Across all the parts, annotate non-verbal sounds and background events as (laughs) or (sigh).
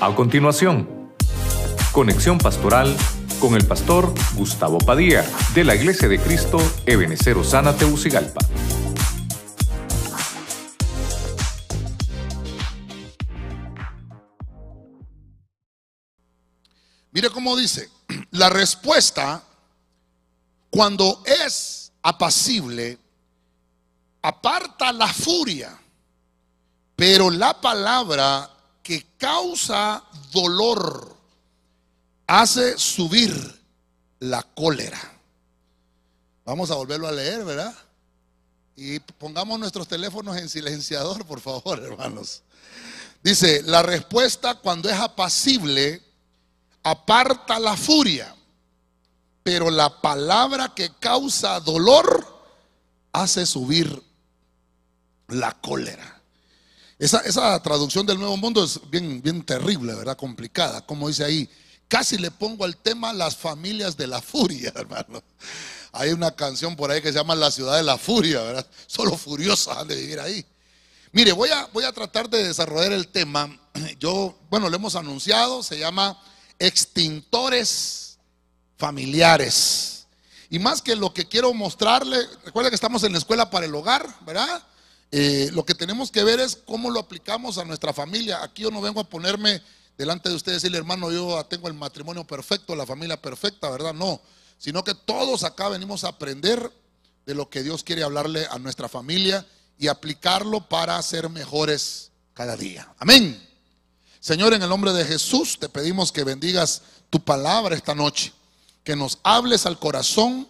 A continuación, conexión pastoral con el pastor Gustavo Padilla de la Iglesia de Cristo Ebenecer Osana Teucigalpa. Mire cómo dice, la respuesta cuando es apacible aparta la furia, pero la palabra que causa dolor hace subir la cólera. Vamos a volverlo a leer, ¿verdad? Y pongamos nuestros teléfonos en silenciador, por favor, (laughs) hermanos. Dice, la respuesta cuando es apacible aparta la furia, pero la palabra que causa dolor hace subir la cólera. Esa, esa, traducción del Nuevo Mundo es bien, bien terrible, ¿verdad? Complicada. Como dice ahí, casi le pongo al tema las familias de la furia, (laughs) hermano. Hay una canción por ahí que se llama La ciudad de la furia, ¿verdad? Solo furiosas han de vivir ahí. Mire, voy a, voy a tratar de desarrollar el tema. (clears throat) Yo, bueno, lo hemos anunciado, se llama extintores familiares. Y más que lo que quiero mostrarle, recuerda que estamos en la escuela para el hogar, ¿verdad? Eh, lo que tenemos que ver es cómo lo aplicamos a nuestra familia. Aquí yo no vengo a ponerme delante de ustedes y decirle, hermano, yo tengo el matrimonio perfecto, la familia perfecta, ¿verdad? No, sino que todos acá venimos a aprender de lo que Dios quiere hablarle a nuestra familia y aplicarlo para ser mejores cada día. Amén. Señor, en el nombre de Jesús te pedimos que bendigas tu palabra esta noche, que nos hables al corazón,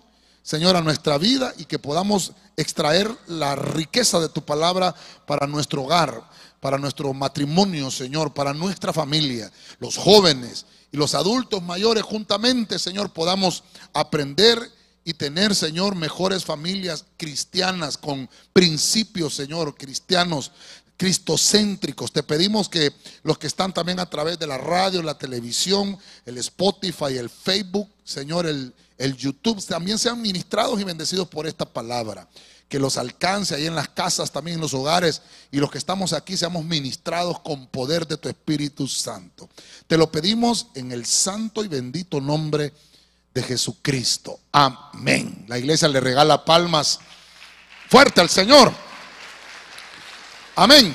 Señor, a nuestra vida y que podamos extraer la riqueza de tu palabra para nuestro hogar, para nuestro matrimonio, Señor, para nuestra familia, los jóvenes y los adultos mayores juntamente, Señor, podamos aprender y tener, Señor, mejores familias cristianas con principios, Señor, cristianos cristocéntricos. Te pedimos que los que están también a través de la radio, la televisión, el Spotify, el Facebook, Señor, el, el YouTube, también sean ministrados y bendecidos por esta palabra. Que los alcance ahí en las casas, también en los hogares, y los que estamos aquí seamos ministrados con poder de tu Espíritu Santo. Te lo pedimos en el santo y bendito nombre de Jesucristo. Amén. La iglesia le regala palmas fuerte al Señor. Amén.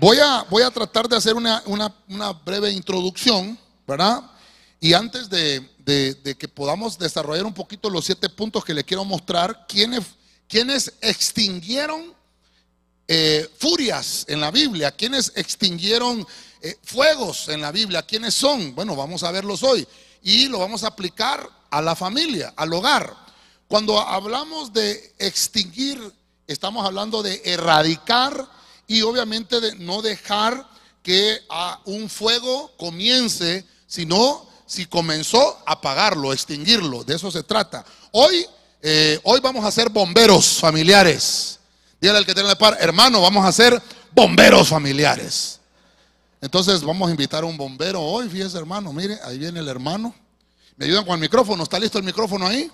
Voy a, voy a tratar de hacer una, breve introducción, ¿verdad? Y antes de, que podamos desarrollar un poquito los siete puntos que le quiero mostrar, ¿quiénes, quiénes extinguieron eh, furias en la Biblia? ¿Quiénes extinguieron eh, fuegos en la Biblia? ¿Quiénes son? Bueno, vamos a verlos hoy. Y lo vamos a aplicar a la familia, al hogar. Cuando hablamos de extinguir Estamos hablando de erradicar y obviamente de no dejar que un fuego comience, sino si comenzó, apagarlo, extinguirlo. De eso se trata. Hoy, eh, hoy vamos a ser bomberos familiares. Dígale al que tiene el par, hermano, vamos a ser bomberos familiares. Entonces vamos a invitar a un bombero hoy, fíjese hermano, mire, ahí viene el hermano. ¿Me ayudan con el micrófono? ¿Está listo el micrófono ahí?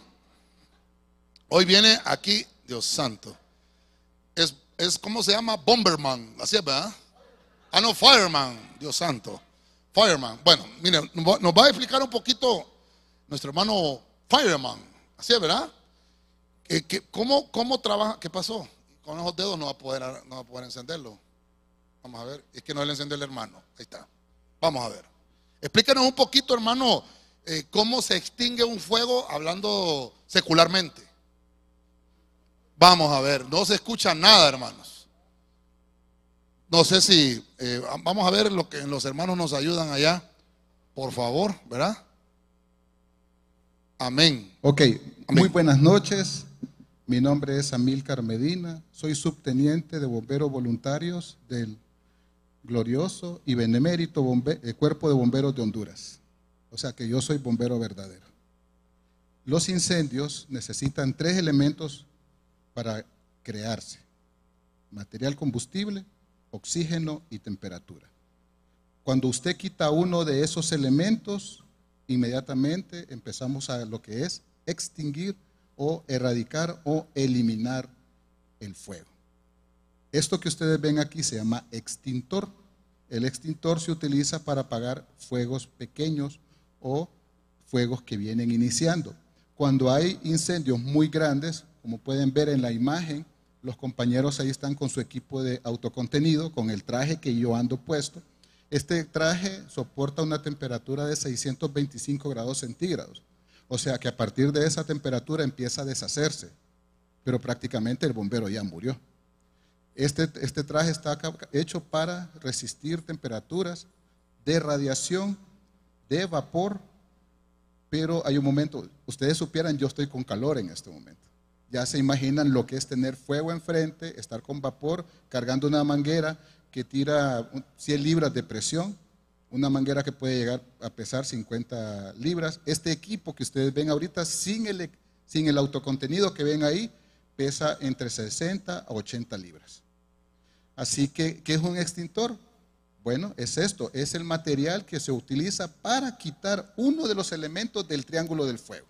Hoy viene aquí, Dios santo es, es ¿cómo se llama? Bomberman, así es, ¿verdad? Ah, no, Fireman, Dios santo. Fireman. Bueno, mire, nos va a explicar un poquito nuestro hermano Fireman, así es, ¿verdad? cómo, ¿Cómo trabaja? ¿Qué pasó? Con esos dedos no va a poder, no va a poder encenderlo. Vamos a ver, es que no le encendió el hermano. Ahí está. Vamos a ver. Explíquenos un poquito, hermano, eh, cómo se extingue un fuego hablando secularmente. Vamos a ver, no se escucha nada, hermanos. No sé si, eh, vamos a ver lo que los hermanos nos ayudan allá, por favor, ¿verdad? Amén. Ok, muy buenas noches. Mi nombre es Amílcar Medina, soy subteniente de bomberos voluntarios del glorioso y benemérito eh, Cuerpo de Bomberos de Honduras. O sea que yo soy bombero verdadero. Los incendios necesitan tres elementos para crearse. Material combustible, oxígeno y temperatura. Cuando usted quita uno de esos elementos, inmediatamente empezamos a lo que es extinguir o erradicar o eliminar el fuego. Esto que ustedes ven aquí se llama extintor El extintor se utiliza para apagar fuegos pequeños o fuegos que vienen iniciando. Cuando hay incendios muy grandes, como pueden ver en la imagen, los compañeros ahí están con su equipo de autocontenido, con el traje que yo ando puesto. Este traje soporta una temperatura de 625 grados centígrados. O sea que a partir de esa temperatura empieza a deshacerse, pero prácticamente el bombero ya murió. Este, este traje está hecho para resistir temperaturas de radiación, de vapor, pero hay un momento, ustedes supieran, yo estoy con calor en este momento. Ya se imaginan lo que es tener fuego enfrente, estar con vapor, cargando una manguera que tira 100 libras de presión, una manguera que puede llegar a pesar 50 libras. Este equipo que ustedes ven ahorita, sin el, sin el autocontenido que ven ahí, pesa entre 60 a 80 libras. Así que, ¿qué es un extintor? Bueno, es esto, es el material que se utiliza para quitar uno de los elementos del triángulo del fuego.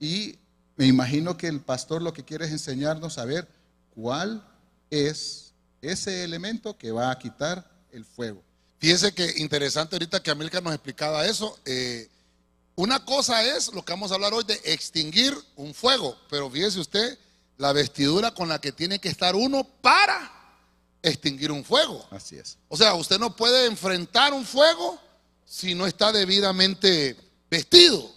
Y me imagino que el pastor lo que quiere es enseñarnos a ver cuál es ese elemento que va a quitar el fuego. Fíjese que interesante ahorita que Amilcar nos explicaba eso. Eh, una cosa es lo que vamos a hablar hoy de extinguir un fuego, pero fíjese usted la vestidura con la que tiene que estar uno para extinguir un fuego. Así es. O sea, usted no puede enfrentar un fuego si no está debidamente vestido.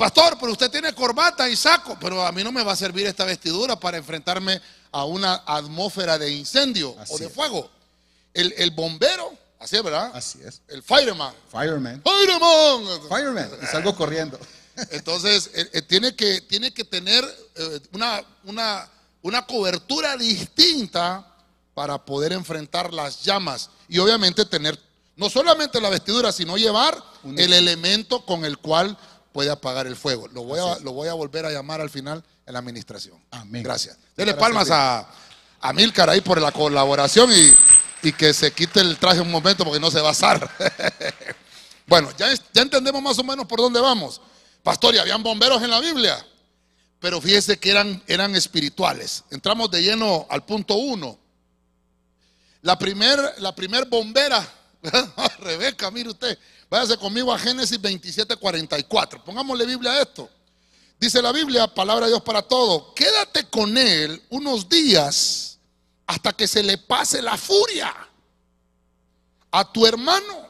Pastor, pero usted tiene corbata y saco, pero a mí no me va a servir esta vestidura para enfrentarme a una atmósfera de incendio o de fuego. El, bombero, así es, ¿verdad? Así es. El fireman. Fireman. Fireman. Fireman. Y salgo corriendo. (laughs) Entonces, eh, eh, tiene, que, tiene que tener eh, una, una, una cobertura distinta para poder enfrentar las llamas y obviamente tener no solamente la vestidura, sino llevar el elemento con el cual puede apagar el fuego. Lo voy, a, lo voy a volver a llamar al final en la administración. Amén. Gracias. Dele palmas a, a Milcar ahí por la colaboración y, y, que se quite el traje un momento porque no se va a asar. (laughs) bueno, ya, ya entendemos más o menos por dónde vamos. Pastor, y habían bomberos en la Biblia, pero fíjese que eran, eran espirituales. Entramos de lleno al punto uno. La primer, la primer bombera, (laughs) Rebeca, mire usted, váyase conmigo a Génesis 27, 44. Pongámosle Biblia a esto. Dice la Biblia, palabra de Dios para todo, quédate con él unos días hasta que se le pase la furia a tu hermano.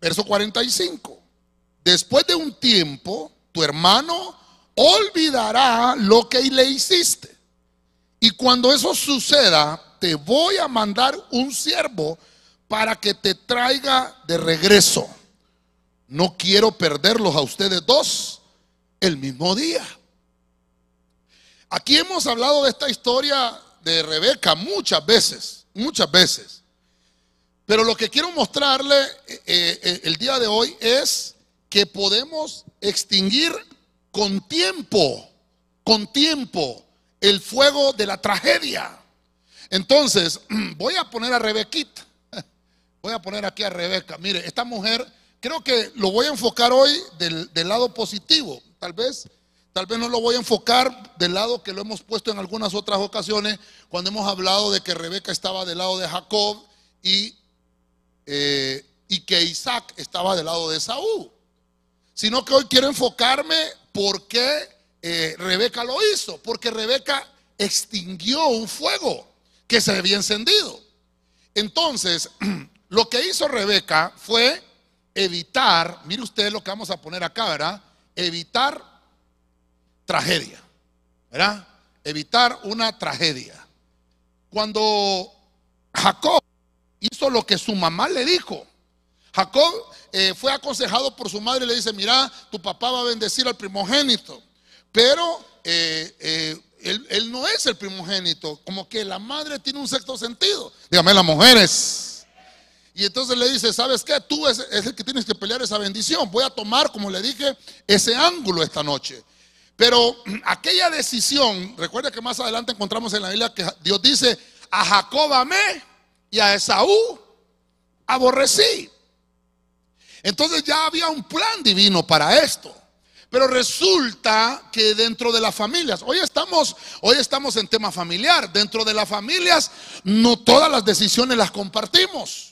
Verso 45. Después de un tiempo, tu hermano olvidará lo que le hiciste. Y cuando eso suceda, te voy a mandar un siervo para que te traiga de regreso. No quiero perderlos a ustedes dos el mismo día. Aquí hemos hablado de esta historia de Rebeca muchas veces, muchas veces. Pero lo que quiero mostrarle eh, eh, el día de hoy es que podemos extinguir con tiempo, con tiempo, el fuego de la tragedia. Entonces, (clears throat) voy a poner a Rebequita. Voy a poner aquí a Rebeca. Mire, esta mujer, creo que lo voy a enfocar hoy del, lado positivo. Tal vez, tal vez no lo voy a enfocar del lado que lo hemos puesto en algunas otras ocasiones, cuando hemos hablado de que Rebeca estaba del lado de Jacob y, eh, y que Isaac estaba del lado de Saúl. Sino que hoy quiero enfocarme por qué eh, Rebeca lo hizo. Porque Rebeca extinguió un fuego que se había encendido. Entonces, (clears throat) lo que hizo Rebeca fue evitar, mire usted lo que vamos a poner acá, ¿verdad? Evitar tragedia, ¿verdad? Evitar una tragedia. Cuando Jacob hizo lo que su mamá le dijo, Jacob eh, fue aconsejado por su madre y le dice, mira, tu papá va a bendecir al primogénito, pero eh, eh, él, no es el primogénito, como que la madre tiene un sexto sentido. Dígame, las mujeres. Y entonces le dice, ¿sabes qué? Tú es, el que tienes que pelear esa bendición. Voy a tomar, como le dije, ese ángulo esta noche. Pero (clears throat) aquella decisión, recuerda que más adelante encontramos en la Biblia que Dios dice, a Jacob amé y a Esaú aborrecí. Entonces ya había un plan divino para esto. Pero resulta que dentro de las familias, hoy estamos, hoy estamos en tema familiar, dentro de las familias no todas las decisiones las compartimos.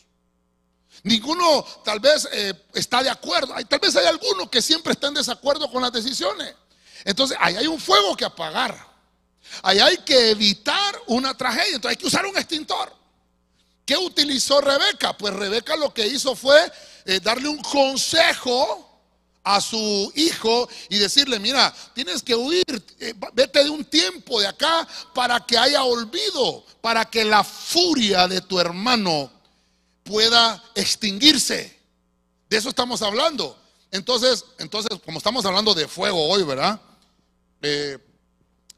Ninguno tal vez eh, está de acuerdo, tal vez hay alguno que siempre está en desacuerdo con las decisiones. Entonces, ahí hay un fuego que apagar. Ahí hay que evitar una tragedia. Entonces hay que usar un extintor. ¿Qué utilizó Rebeca? Pues Rebeca lo que hizo fue eh, darle un consejo a su hijo y decirle, mira, tienes que huir, eh, vete de un tiempo de acá para que haya olvido, para que la furia de tu hermano pueda extinguirse. De eso estamos hablando. Entonces, entonces, como estamos hablando de fuego hoy, ¿verdad? Eh,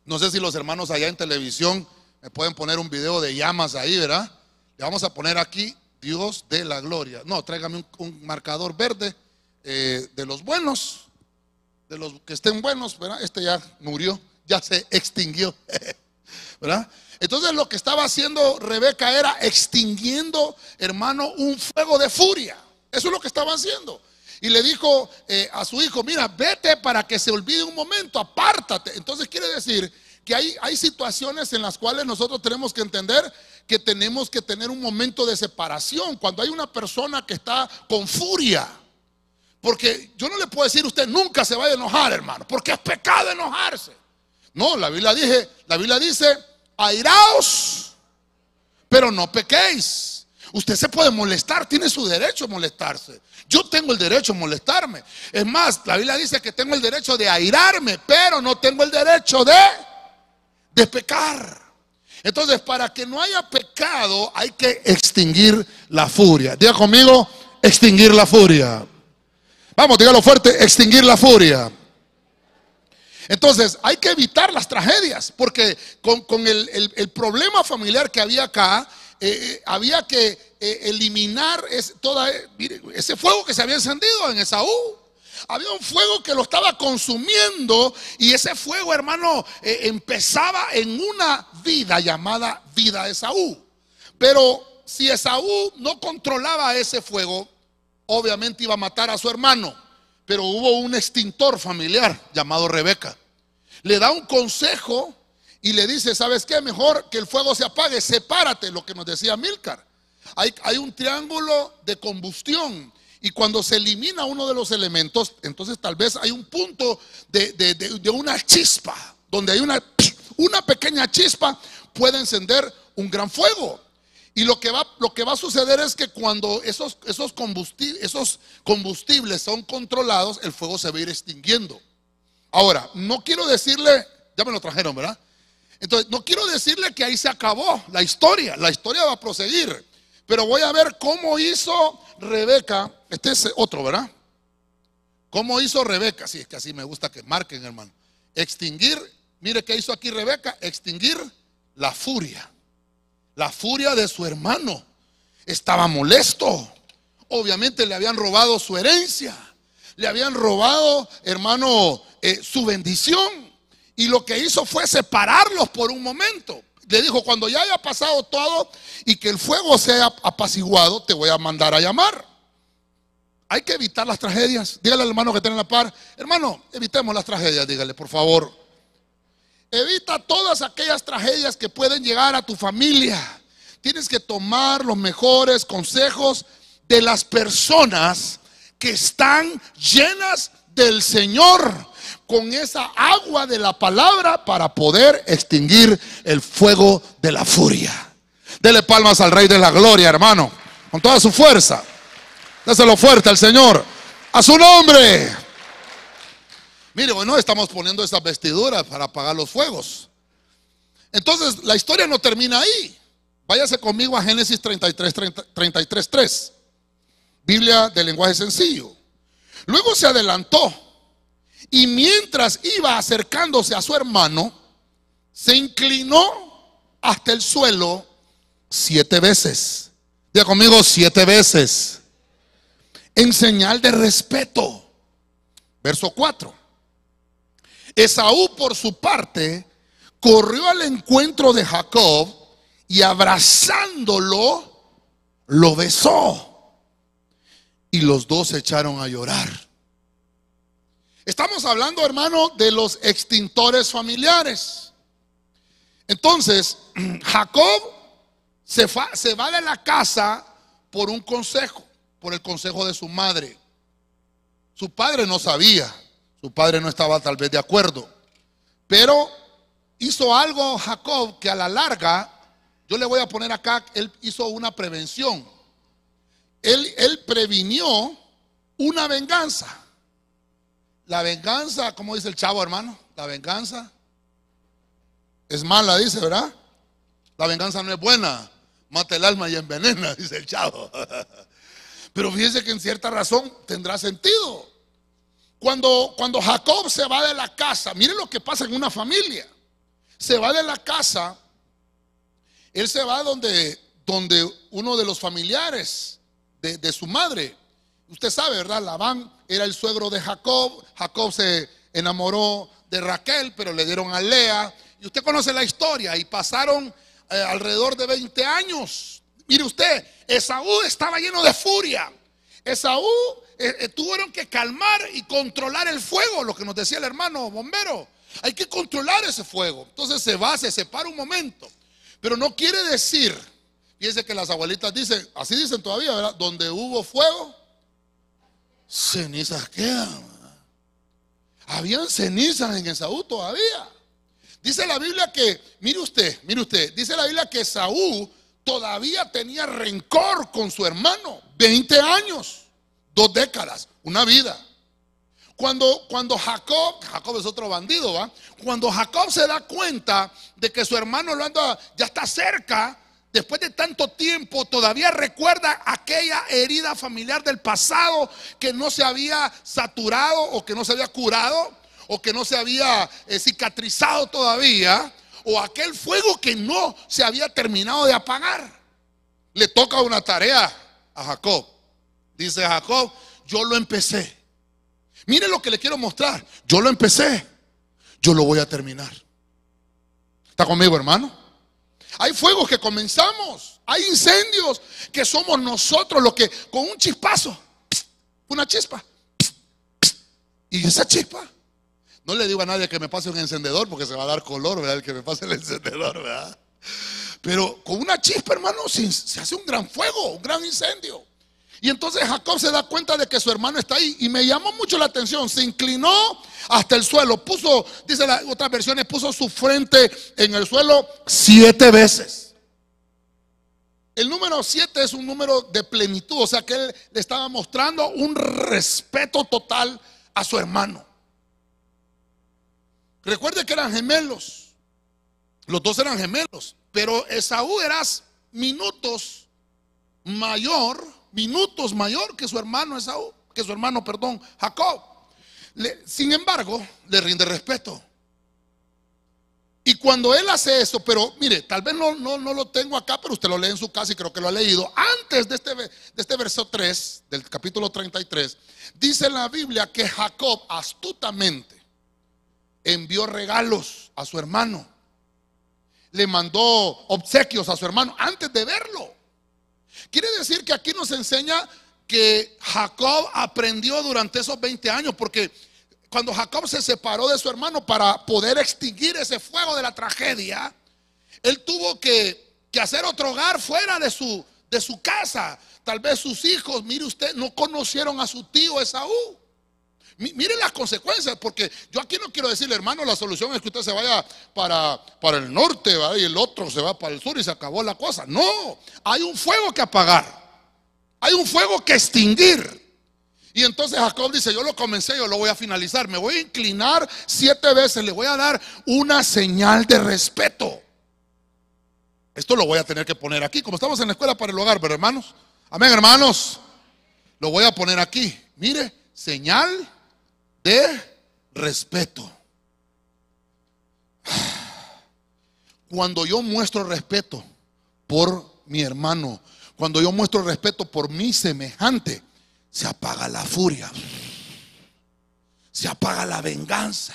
no sé si los hermanos allá en televisión me pueden poner un video de llamas ahí, ¿verdad? Le vamos a poner aquí Dios de la gloria. No, tráigame un marcador verde eh, de los buenos, de los que estén buenos, ¿verdad? Este ya murió, ya se extinguió, (laughs) ¿verdad? Entonces lo que estaba haciendo Rebeca era extinguiendo, hermano, un fuego de furia. Eso es lo que estaba haciendo. Y le dijo eh, a su hijo, mira, vete para que se olvide un momento, apártate. Entonces quiere decir que hay, hay situaciones en las cuales nosotros tenemos que entender que tenemos que tener un momento de separación. Cuando hay una persona que está con furia, porque yo no le puedo decir usted nunca se vaya a enojar, hermano, porque es pecado enojarse. No, la Biblia dice, la Biblia dice, airaos, pero no pequéis. Usted se puede molestar, tiene su derecho a molestarse. Yo tengo el derecho a molestarme. Es más, la Biblia dice que tengo el derecho de airarme, pero no tengo el derecho de, de pecar. Entonces, para que no haya pecado, hay que extinguir la furia. Diga conmigo, extinguir la furia. Vamos, dígalo fuerte, extinguir la furia. Entonces, hay que evitar las tragedias, porque con, el, problema familiar que había acá, eh, eh, había que eh, eliminar toda, ese fuego que se había encendido en Esaú. Había un fuego que lo estaba consumiendo y ese fuego, hermano, empezaba en una vida llamada vida de Esaú. Pero si Esaú no controlaba ese fuego, obviamente iba a matar a su hermano, pero hubo un extintor familiar llamado Rebeca. Le da un consejo y le dice, ¿sabes qué? Mejor que el fuego se apague, sepárate, lo que nos decía Milcar. Hay, un triángulo de combustión y cuando se elimina uno de los elementos, entonces tal vez hay un punto de, de una chispa, donde hay una, una pequeña chispa, puede encender un gran fuego. Y lo que va, lo que va a suceder es que cuando esos, esos, combustibles, esos combustibles son controlados, el fuego se va a ir extinguiendo. Ahora, no quiero decirle, ya me lo trajeron, ¿verdad? Entonces, no quiero decirle que ahí se acabó la historia, la historia va a proseguir. Pero voy a ver cómo hizo Rebeca, este es otro, ¿verdad? ¿Cómo hizo Rebeca? Sí, es que así me gusta que marquen, hermano. Extinguir, mire qué hizo aquí Rebeca, extinguir la furia la furia de su hermano. Estaba molesto. Obviamente le habían robado su herencia. Le habían robado, hermano, eh, su bendición. Y lo que hizo fue separarlos por un momento. Le dijo, cuando ya haya pasado todo y que el fuego sea apaciguado, te voy a mandar a llamar. Hay que evitar las tragedias. Dígale al hermano que tiene la par, hermano, evitemos las tragedias, dígale, por favor. Evita todas aquellas tragedias que pueden llegar a tu familia. Tienes que tomar los mejores consejos de las personas que están llenas del Señor con esa agua de la palabra para poder extinguir el fuego de la furia. Dele palmas al Rey de la Gloria, hermano, con toda su fuerza. Déselo fuerte al Señor. A su nombre. Mire, bueno, estamos poniendo esas vestiduras para apagar los fuegos. Entonces, la historia no termina ahí. Váyase conmigo a Génesis 33, 33, 3. Biblia de lenguaje sencillo. Luego se adelantó y mientras iba acercándose a su hermano, se inclinó hasta el suelo siete veces. Diga conmigo siete veces. En señal de respeto. Verso 4. Esaú, por su parte, corrió al encuentro de Jacob y abrazándolo, lo besó. Y los dos se echaron a llorar. Estamos hablando, hermano, de los extintores familiares. Entonces, (clears throat) Jacob se, se va de la casa por un consejo, por el consejo de su madre. Su padre no sabía, su padre no estaba tal vez de acuerdo, pero hizo algo Jacob que a la larga, yo le voy a poner acá, él hizo una prevención. Él, previnió una venganza. La venganza, como dice el chavo hermano, la venganza es mala, dice, ¿verdad? La venganza no es buena, mata el alma y envenena, (laughs) dice el chavo. (laughs) Pero fíjense que en cierta razón tendrá sentido. Cuando, cuando Jacob se va de la casa, miren lo que pasa en una familia. Se va de la casa, él se va donde, donde uno de los familiares de, de su madre Usted sabe, ¿verdad? Labán era el suegro de Jacob. Jacob se enamoró de Raquel, pero le dieron a Lea. Y usted conoce la historia. Y pasaron eh, alrededor de 20 años. Mire usted, Esaú estaba lleno de furia. Esaú eh, eh, tuvieron que calmar y controlar el fuego, lo que nos decía el hermano bombero. Hay que controlar ese fuego. Entonces se va, se separa un momento. Pero no quiere decir, fíjense que las abuelitas dicen, así dicen todavía, ¿verdad? Donde hubo fuego, cenizas quedan. Habían cenizas en Esaú todavía. Dice la Biblia que, mire usted, mire usted, dice la Biblia que Esaú todavía tenía rencor con su hermano. 20 años, dos décadas, una vida. Cuando, cuando Jacob, Jacob es otro bandido, ¿va? Cuando Jacob se da cuenta de que su hermano lo anda, ya está cerca, después de tanto tiempo, todavía recuerda aquella herida familiar del pasado que no se había saturado o que no se había curado o que no se había eh, cicatrizado todavía o aquel fuego que no se había terminado de apagar. Le toca una tarea a Jacob. Dice Jacob, yo lo empecé. Mire lo que le quiero mostrar. Yo lo empecé. Yo lo voy a terminar. ¿Está conmigo, hermano? Hay fuegos que comenzamos. Hay incendios que somos nosotros los que con un chispazo, una chispa. Y esa chispa. No le digo a nadie que me pase un encendedor porque se va a dar color, ¿verdad? El que me pase el encendedor, ¿verdad? Pero con una chispa, hermano, se hace un gran fuego, un gran incendio. Y entonces Jacob se da cuenta de que su hermano está ahí y me llamó mucho la atención. Se inclinó hasta el suelo, puso, dice las otras versiones, puso su frente en el suelo siete veces. El número siete es un número de plenitud, o sea que él le estaba mostrando un respeto total a su hermano. Recuerde que eran gemelos, los dos eran gemelos, pero Esaú era minutos mayor minutos mayor que su hermano Esaú, que su hermano, perdón, Jacob. sin embargo, le rinde respeto. Y cuando él hace eso, pero mire, tal vez no, no, no, lo tengo acá, pero usted lo lee en su casa y creo que lo ha leído. Antes de este, de este verso 3, del capítulo 33, dice la Biblia que Jacob astutamente envió regalos a su hermano. Le mandó obsequios a su hermano antes de verlo. Quiere decir que aquí nos enseña que Jacob aprendió durante esos 20 años, porque cuando Jacob se separó de su hermano para poder extinguir ese fuego de la tragedia, él tuvo que, hacer otro hogar fuera de su, de su casa. Tal vez sus hijos, mire usted, no conocieron a su tío Esaú. Miren las consecuencias, porque yo aquí no quiero decirle, hermano, la solución es que usted se vaya para, para el norte y el otro se va para el sur y se acabó la cosa. No, hay un fuego que apagar, hay un fuego que extinguir. Y entonces Jacob dice, yo lo comencé, yo lo voy a finalizar, me voy a inclinar siete veces, le voy a dar una señal de respeto. Esto lo voy a tener que poner aquí, como estamos en la escuela para el hogar, pero hermanos, amén hermanos, lo voy a poner aquí. Mire, señal de respeto. Cuando yo muestro respeto por mi hermano, cuando yo muestro respeto por mi semejante, se apaga la furia, se apaga la venganza.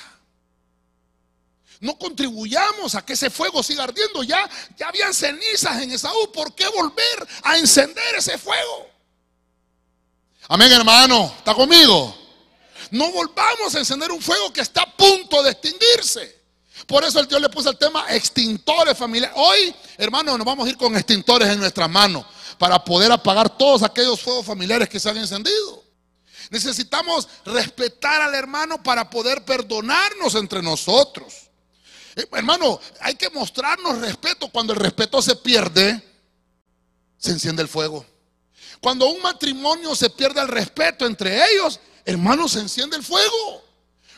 No contribuyamos a que ese fuego siga ardiendo. Ya, ya habían cenizas en Esaú. ¿Por qué volver a encender ese fuego? Amén, hermano. ¿Está conmigo? No volvamos a encender un fuego que está a punto de extinguirse. Por eso el Dios le puso el tema extintores familiares. Hoy, hermanos, nos vamos a ir con extintores en nuestras manos para poder apagar todos aquellos fuegos familiares que se han encendido. Necesitamos respetar al hermano para poder perdonarnos entre nosotros. Eh, hermano, hay que mostrarnos respeto. Cuando el respeto se pierde, se enciende el fuego. Cuando un matrimonio se pierde el respeto entre ellos, hermano, se enciende el fuego.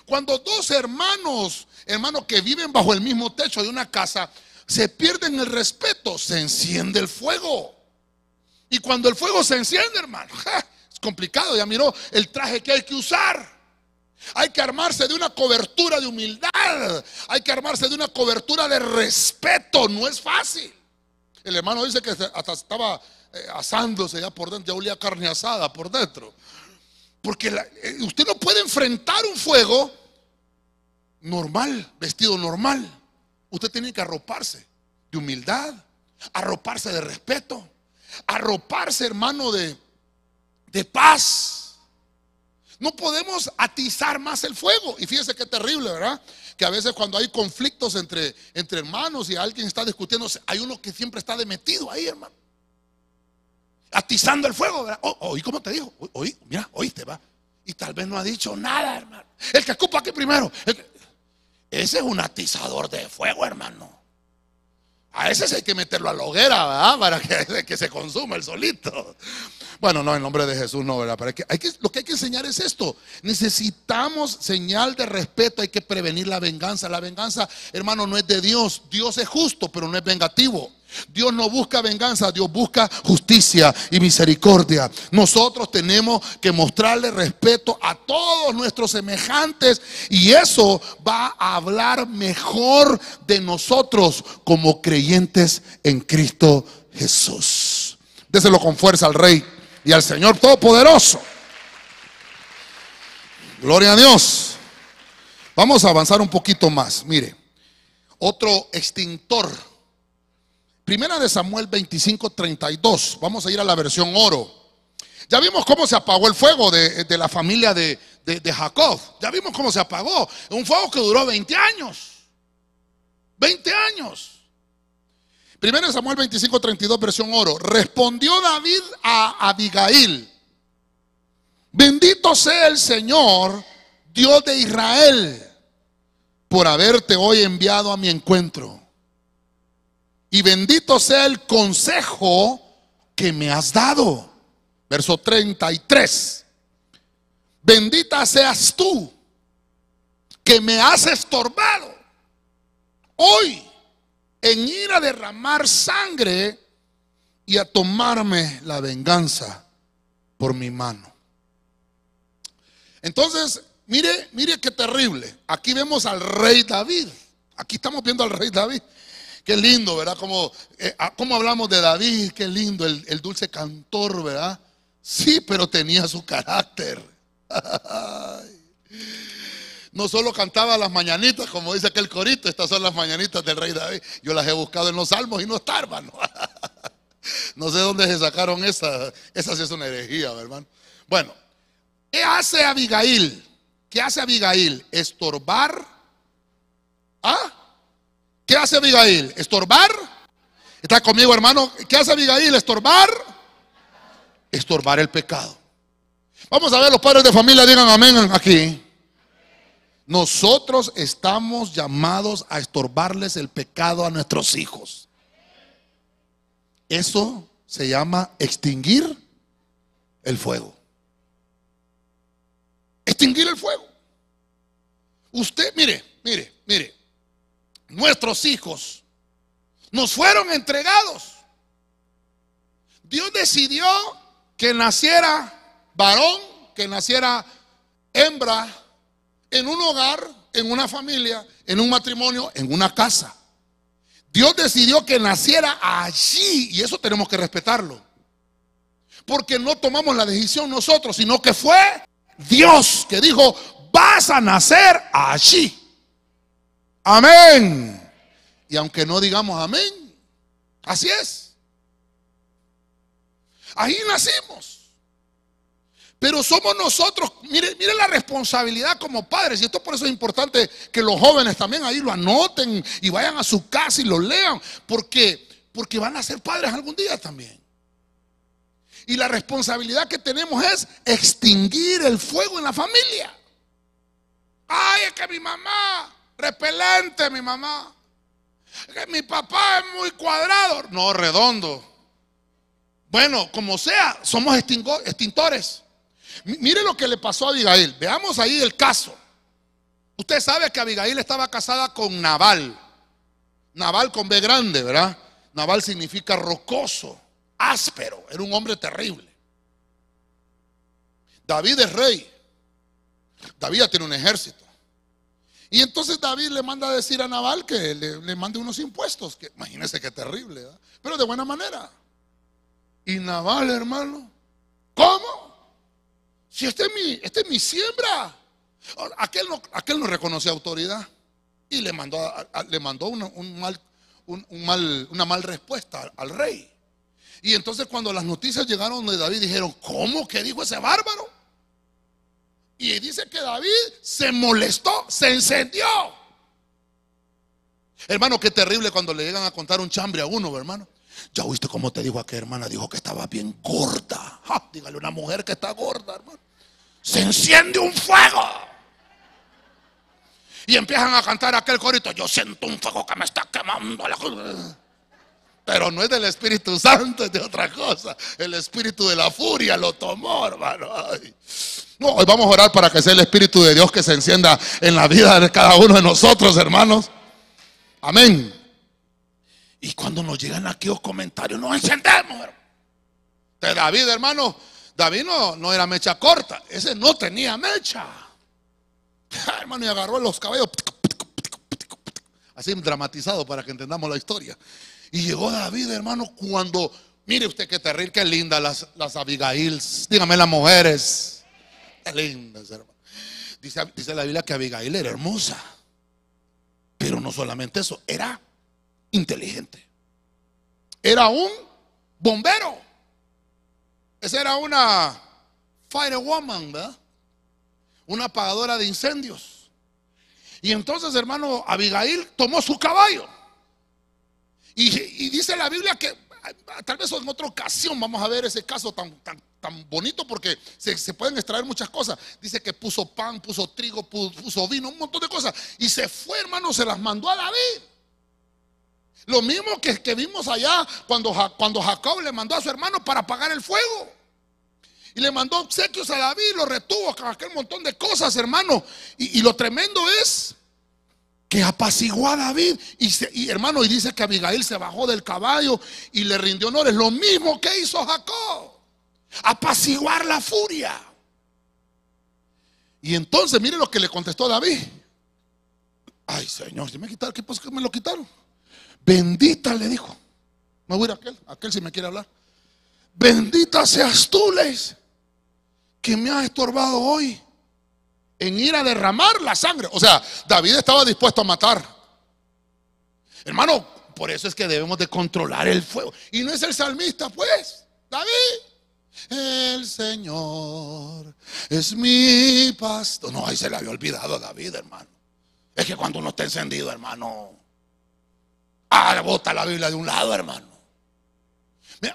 Cuando dos hermanos, hermanos que viven bajo el mismo techo de una casa, se pierden el respeto, se enciende el fuego. Y cuando el fuego se enciende, hermano, (laughs) es complicado, ya miró el traje que hay que usar. Hay que armarse de una cobertura de humildad. Hay que armarse de una cobertura de respeto. No es fácil. El hermano dice que hasta estaba eh, asándose ya por dentro, ya olía carne asada por dentro. Porque eh, usted no puede enfrentar un fuego normal, vestido normal. Usted tiene que arroparse de humildad, arroparse de respeto, arroparse, hermano, de, de paz. No podemos atizar más el fuego. Y fíjese qué terrible, ¿verdad? Que a veces cuando hay conflictos entre, entre hermanos y alguien está discutiendo, hay uno que siempre está demetido ahí, hermano atizando el fuego. ¿verdad? oí cómo te dijo, oí, mira, te va. Y tal vez no ha dicho nada, hermano. El que escupa aquí primero. ese es un atizador de fuego, hermano. A ese hay que meterlo a la hoguera, ¿verdad? Para (laughs) que, se consuma el solito. Bueno, no, en nombre de Jesús no, ¿verdad? Hay que, lo que hay que enseñar es esto. Necesitamos señal de respeto, hay que prevenir la venganza. La venganza, hermano, no es de Dios. Dios es justo, pero no es vengativo. Dios no busca venganza, Dios busca justicia y misericordia. Nosotros tenemos que mostrarle respeto a todos nuestros semejantes y eso va a hablar mejor de nosotros como creyentes en Cristo Jesús. Déselo con fuerza al Rey y al Señor Todopoderoso. Gloria a Dios. Vamos a avanzar un poquito más. Mire, otro extintor Primera de Samuel 25, 32. Vamos a ir a la versión oro. Ya vimos cómo se apagó el fuego de, la familia de, de, Jacob. Ya vimos cómo se apagó. Un fuego que duró 20 años. 20 años. Primera de Samuel 25, 32, versión oro. Respondió David a Abigail. Bendito sea el Señor, Dios de Israel, por haberte hoy enviado a mi encuentro y bendito sea el consejo que me has dado. Verso 33. Bendita seas tú que me has estorbado hoy en ir a derramar sangre y a tomarme la venganza por mi mano. Entonces, mire, mire qué terrible. Aquí vemos al rey David. Aquí estamos viendo al rey David. Qué lindo, ¿verdad? Como, eh, ah, hablamos de David, qué lindo, el, el, dulce cantor, ¿verdad? Sí, pero tenía su carácter. (laughs) No solo cantaba las mañanitas, como dice aquel corito, estas son las mañanitas del rey David. Yo las he buscado en los salmos y no está, hermano. (laughs) No sé dónde se sacaron esa. Esa sí es una herejía, hermano. Bueno, ¿qué hace Abigail? ¿Qué hace Abigail? Estorbar. ¿Ah? ¿Qué hace Abigail? ¿Estorbar? ¿Está conmigo, hermano? ¿Qué hace Abigail? ¿Estorbar? Estorbar el pecado. Vamos a ver, los padres de familia digan amén aquí. Nosotros estamos llamados a estorbarles el pecado a nuestros hijos. Eso se llama extinguir el fuego. Extinguir el fuego. Usted, mire, mire, mire nuestros hijos nos fueron entregados. Dios decidió que naciera varón, que naciera hembra en un hogar, en una familia, en un matrimonio, en una casa. Dios decidió que naciera allí y eso tenemos que respetarlo. Porque no tomamos la decisión nosotros, sino que fue Dios que dijo, vas a nacer allí. Amén. Y aunque no digamos amén, así es. Ahí nacimos. Pero somos nosotros, mire, la responsabilidad como padres, y esto por eso es importante que los jóvenes también ahí lo anoten y vayan a su casa y lo lean, porque, porque van a ser padres algún día también. Y la responsabilidad que tenemos es extinguir el fuego en la familia. Ay, es que mi mamá, repelente mi mamá. Que mi papá es muy cuadrado. No, redondo. Bueno, como sea, somos extintores. Mire lo que le pasó a Abigail. Veamos ahí el caso. Usted sabe que Abigail estaba casada con Naval. Naval con B grande, ¿verdad? Naval significa rocoso, áspero. Era un hombre terrible. David es rey. David ya tiene un ejército. Y entonces David le manda a decir a Naval que le, mande unos impuestos. Que imagínese qué terrible, pero de buena manera. Y Naval, hermano, ¿cómo? Si este es mi, este es mi siembra. Aquel no, aquel no reconoce autoridad. Y le mandó, le mandó un mal, un, mal, una mal respuesta al rey. Y entonces cuando las noticias llegaron de David dijeron, ¿cómo que dijo ese bárbaro? Y dice que David se molestó, se encendió. Hermano, qué terrible cuando le llegan a contar un chambre a uno, hermano. Ya oíste cómo te dijo aquella hermana, dijo que estaba bien gorda. dígale una mujer que está gorda, hermano. Se enciende un fuego. Y empiezan a cantar aquel corito. Yo siento un fuego que me está quemando. Pero no es del Espíritu Santo, es de otra cosa. El espíritu de la furia lo tomó, hermano. No, hoy vamos a orar para que sea el Espíritu de Dios que se encienda en la vida de cada uno de nosotros, hermanos. Amén. Y cuando nos llegan aquellos comentarios, nos encendemos. De David, hermano, David no, no era mecha corta, ese no tenía mecha. (laughs) Hermano, y agarró los cabellos. Así dramatizado para que entendamos la historia. Y llegó David, hermano, cuando, mire usted qué terrible, qué lindas las, las Abigails. Dígame las mujeres. Qué lindas, hermano. Dice, dice la Biblia que Abigail era hermosa. Pero no solamente eso, era inteligente. Era un bombero. Esa era una firewoman, ¿verdad? Una apagadora de incendios. Y entonces, hermano, Abigail tomó su caballo. Y, dice la Biblia que tal vez en otra ocasión vamos a ver ese caso tan, tan, tan bonito porque se, pueden extraer muchas cosas. Dice que puso pan, puso trigo, puso vino, un montón de cosas. Y se fue, hermano, se las mandó a David. Lo mismo que, que vimos allá cuando, cuando Jacob le mandó a su hermano para apagar el fuego. Y le mandó obsequios a David, lo retuvo con aquel montón de cosas, hermano. Y, lo tremendo es que apaciguó a David. Y, hermano, y dice que Abigail se bajó del caballo y le rindió honores. Lo mismo que hizo Jacob. Apaciguar la furia. Y entonces, mire lo que le contestó David. Ay, Señor, si me quitaron, ¿qué pasa que me lo quitaron? Bendita le dijo. Me voy a ir a aquel, aquel si me quiere hablar. Bendita seas tú, Leis, que me has estorbado hoy en ir a derramar la sangre. O sea, David estaba dispuesto a matar. Hermano, por eso es que debemos de controlar el fuego. Y no es el salmista, pues, David. El Señor es mi pastor. No, ahí se le había olvidado a David, hermano. Es que cuando uno está encendido, hermano, Ah, bota la Biblia de un lado, hermano.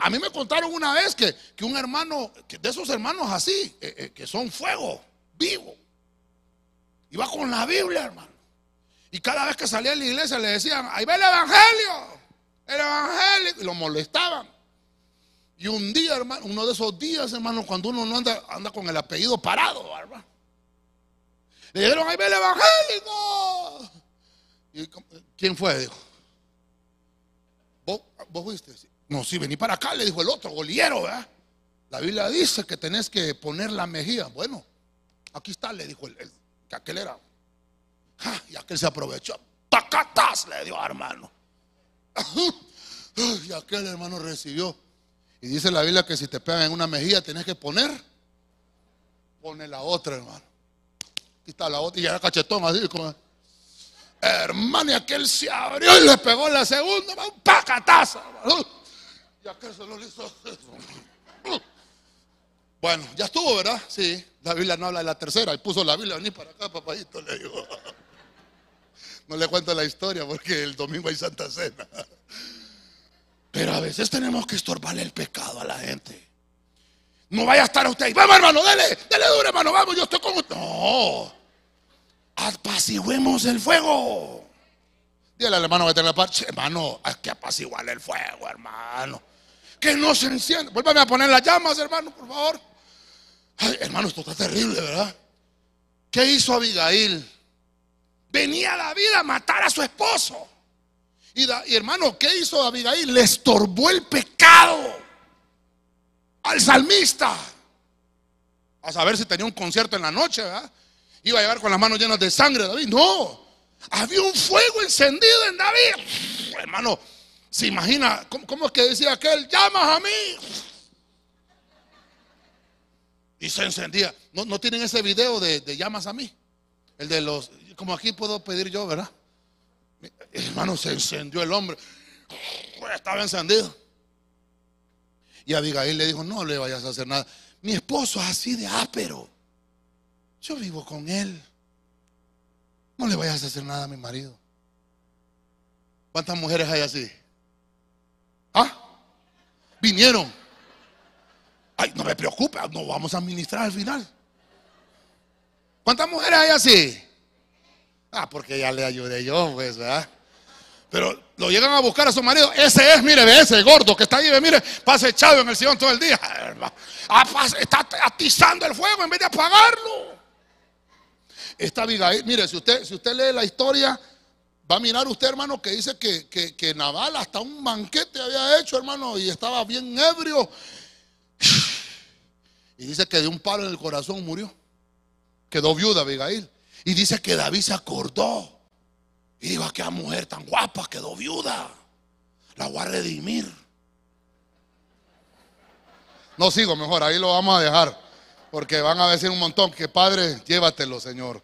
A mí me contaron una vez que, un hermano, de esos hermanos así, eh, eh, que son fuego vivo, iba con la Biblia, hermano. Y cada vez que salía de la iglesia le decían, ahí va el Evangelio, el Evangelio, y lo molestaban. Y un día, hermano, uno de esos días, hermano, cuando uno no anda, anda con el apellido parado, hermano. Le dijeron, ahí va el evangélico. ¿Y quién fue? Dijo, ¿Vos, vos No, si vení para acá, le dijo el otro, goliero, ¿verdad? La Biblia dice que tenés que poner la mejilla. Bueno, aquí está, le dijo el, que aquel era. y aquel se aprovechó. ¡Tacatas! Le dio hermano. y aquel hermano recibió. Y dice la Biblia que si te pegan en una mejilla, tenés que poner. Pone la otra, hermano. Aquí está la otra. Y ya cachetón así como. Hermano, y aquel se abrió y le pegó la segunda, un pacatazo. Y aquel se lo hizo. Bueno, ya estuvo, ¿verdad? Sí. La Biblia no habla de la tercera. Y puso la Biblia, vení para acá, papadito, le digo. (laughs) No le cuento la historia porque el domingo hay Santa Cena. Pero a veces tenemos que estorbarle el pecado a la gente. No vaya a estar usted ahí. Vamos, hermano, dele, dele duro, hermano, vamos, yo estoy con usted. No. Apaciguemos el fuego. Dile al hermano que tiene la parte, hermano, hay que apaciguar el fuego, hermano. Que no se encienda. Vuélvame a poner las llamas, hermano, por favor. Hermano, esto está terrible, ¿verdad? ¿Qué hizo Abigail? Venía vida a matar a su esposo. Y, hermano, ¿qué hizo Abigail? Le estorbó el pecado al salmista. A saber si tenía un concierto en la noche, ¿verdad? Iba a llegar con las manos llenas de sangre, David. No, había un fuego encendido en David. hermano, se imagina, ¿cómo, es que decía aquel? Llamas a mí. Y se encendía. ¿No, tienen ese video de, de, llamas a mí? El de los, como aquí puedo pedir yo, ¿verdad? Hermano, se encendió el hombre. Estaba encendido. Y Abigail le dijo, no le vayas a hacer nada. Mi esposo es así de ápero. Yo vivo con él. No le vayas a hacer nada a mi marido. ¿Cuántas mujeres hay así? ¿Ah? Vinieron. Ay, no me preocupa, no vamos a administrar al final. ¿Cuántas mujeres hay así? Ah, porque ya le ayudé yo, pues, ¿verdad? Pero lo llegan a buscar a su marido. Ese es, mire, ese gordo que está ahí, mire, pasa echado en el sillón todo el día. Ah, está atizando el fuego en vez de apagarlo. Está Abigail, mire, si usted, si usted lee la historia, va a mirar usted, hermano, que dice que, que, que Naval hasta un banquete había hecho, hermano, y estaba bien ebrio. Y dice que de un palo en el corazón murió. Quedó viuda Abigail. Y dice que David se acordó. Y dijo, aquella mujer tan guapa quedó viuda. La voy a redimir. No sigo mejor, ahí lo vamos a dejar. Porque van a decir un montón que Padre, llévatelo, Señor.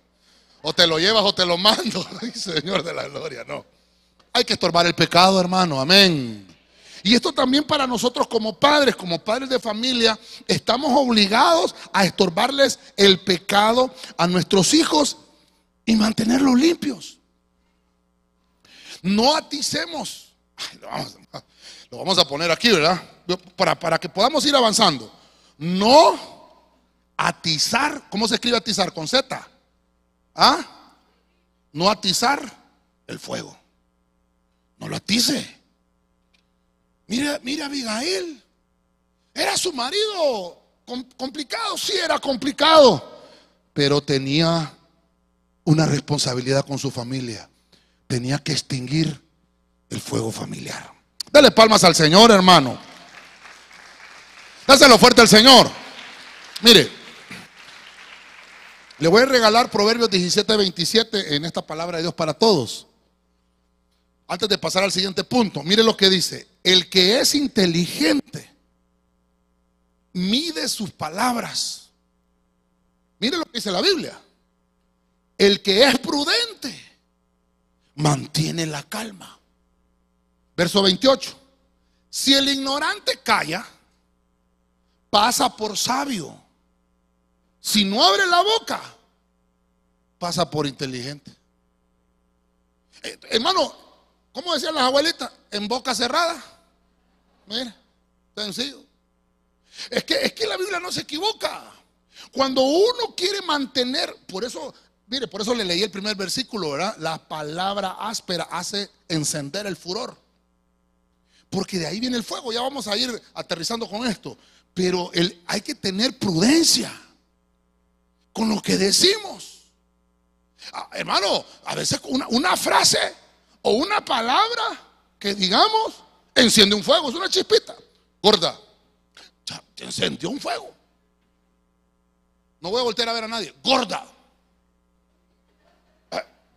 O te lo llevas o te lo mando. (laughs) Señor de la gloria, no. Hay que estorbar el pecado, hermano. Amén. Y esto también para nosotros como padres, como padres de familia, estamos obligados a estorbarles el pecado a nuestros hijos y mantenerlos limpios. No aticemos. lo, vamos, a poner aquí, ¿verdad? Para, para que podamos ir avanzando. No atizar. ¿Cómo se escribe atizar? Con Z. ¿Ah? No atizar el fuego. No lo atice. Mira, mira Abigail. Era su marido complicado, sí era complicado, pero tenía una responsabilidad con su familia. Tenía que extinguir el fuego familiar. Dale palmas al Señor, hermano. Dáselo fuerte al Señor. Mire, le voy a regalar Proverbios 17, 27 en esta palabra de Dios para todos. Antes de pasar al siguiente punto, mire lo que dice. El que es inteligente mide sus palabras. Mire lo que dice la Biblia. El que es prudente mantiene la calma. Verso 28. Si el ignorante calla, pasa por sabio. Si no abre la boca, pasa por inteligente. Eh, hermano, ¿cómo decían las abuelitas? En boca cerrada. Mira, sencillo. Es que, es que la Biblia no se equivoca. Cuando uno quiere mantener, por eso Mire, por eso le leí el primer versículo, ¿verdad? La palabra áspera hace encender el furor. Porque de ahí viene el fuego. Ya vamos a ir aterrizando con esto. Pero hay que tener prudencia con lo que decimos. Ah, hermano, a veces una, una frase o una palabra que digamos enciende un fuego. Es una chispita. Gorda, te encendió un fuego. No voy a voltear a ver a nadie. Gorda.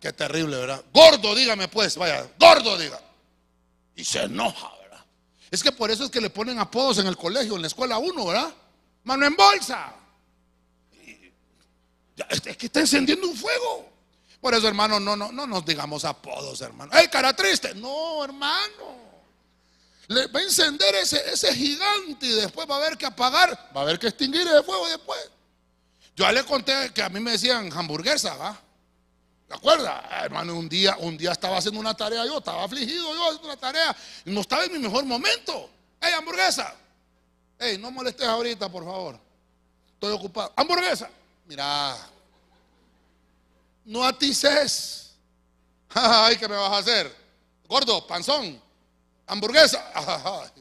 Qué terrible, ¿verdad? Gordo, dígame pues, vaya, gordo, diga. Y se enoja, ¿verdad? Es que por eso es que le ponen apodos en el colegio, en la escuela uno, ¿verdad? Mano en bolsa. es que está encendiendo un fuego. Por eso, hermano, no, no, no nos digamos apodos, hermano. ¡Ey, cara triste! No, hermano. Le va a encender ese, ese gigante y después va a haber que apagar, va a haber que extinguir el fuego después. Yo ya le conté que a mí me decían hamburguesa, ¿va? ¿Te acuerdas? Hermano, un día, un día estaba haciendo una tarea yo, estaba afligido yo haciendo una tarea, no estaba en mi mejor momento. ¡Ey, hamburguesa! ¡Ey, no molestes ahorita, por favor! Estoy ocupado. ¡Hamburguesa! Mira, no atices. (laughs) Ay, ¿qué me vas a hacer? Gordo, panzón, hamburguesa. (laughs)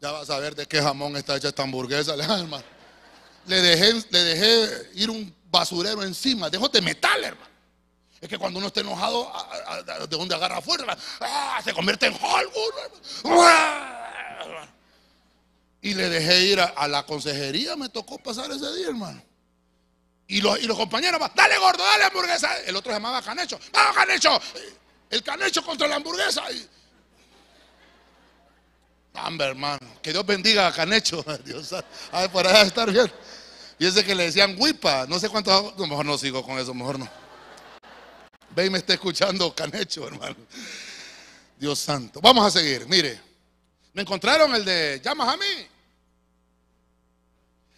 Ya vas a ver de qué jamón está hecha esta hamburguesa, hermano. Le dejé, le dejé ir un basurero encima, dejó de metal, hermano. Es que cuando uno está enojado, ¿de dónde agarra fuerza? ¡Ah! Se convierte en Hollywood. Y le dejé ir a, la consejería, me tocó pasar ese día, hermano. Y los, y los compañeros, dale gordo, dale hamburguesa. El otro se llamaba Canecho. ¡Vamos, Canecho! El Canecho contra la hamburguesa. Hombre, hermano, que Dios bendiga a Canecho. (laughs) Dios, a ver, por allá estar bien. Y ese que le decían huipa, no sé cuánto, no, mejor no sigo con eso, mejor no. Ve y me está escuchando Canecho, hermano. Dios santo. Vamos a seguir, mire. Me encontraron el de llamas a mí.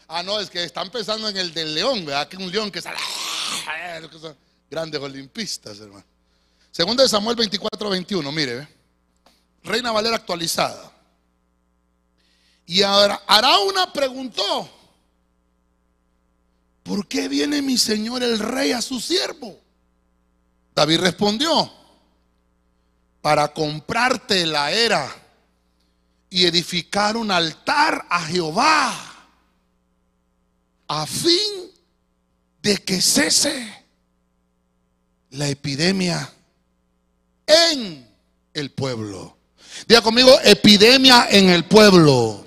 Ah, no, es que están pensando en el del león, ¿verdad? Que un león que sale. Grandes olimpistas, hermano. Segundo de Samuel 24, 21, mire. Reina Valera actualizada. Y ahora Arauna preguntó, ¿por qué viene mi señor el rey a su siervo? David respondió, para comprarte la era y edificar un altar a Jehová, a fin de que cese la epidemia en el pueblo. Diga conmigo, epidemia en el pueblo.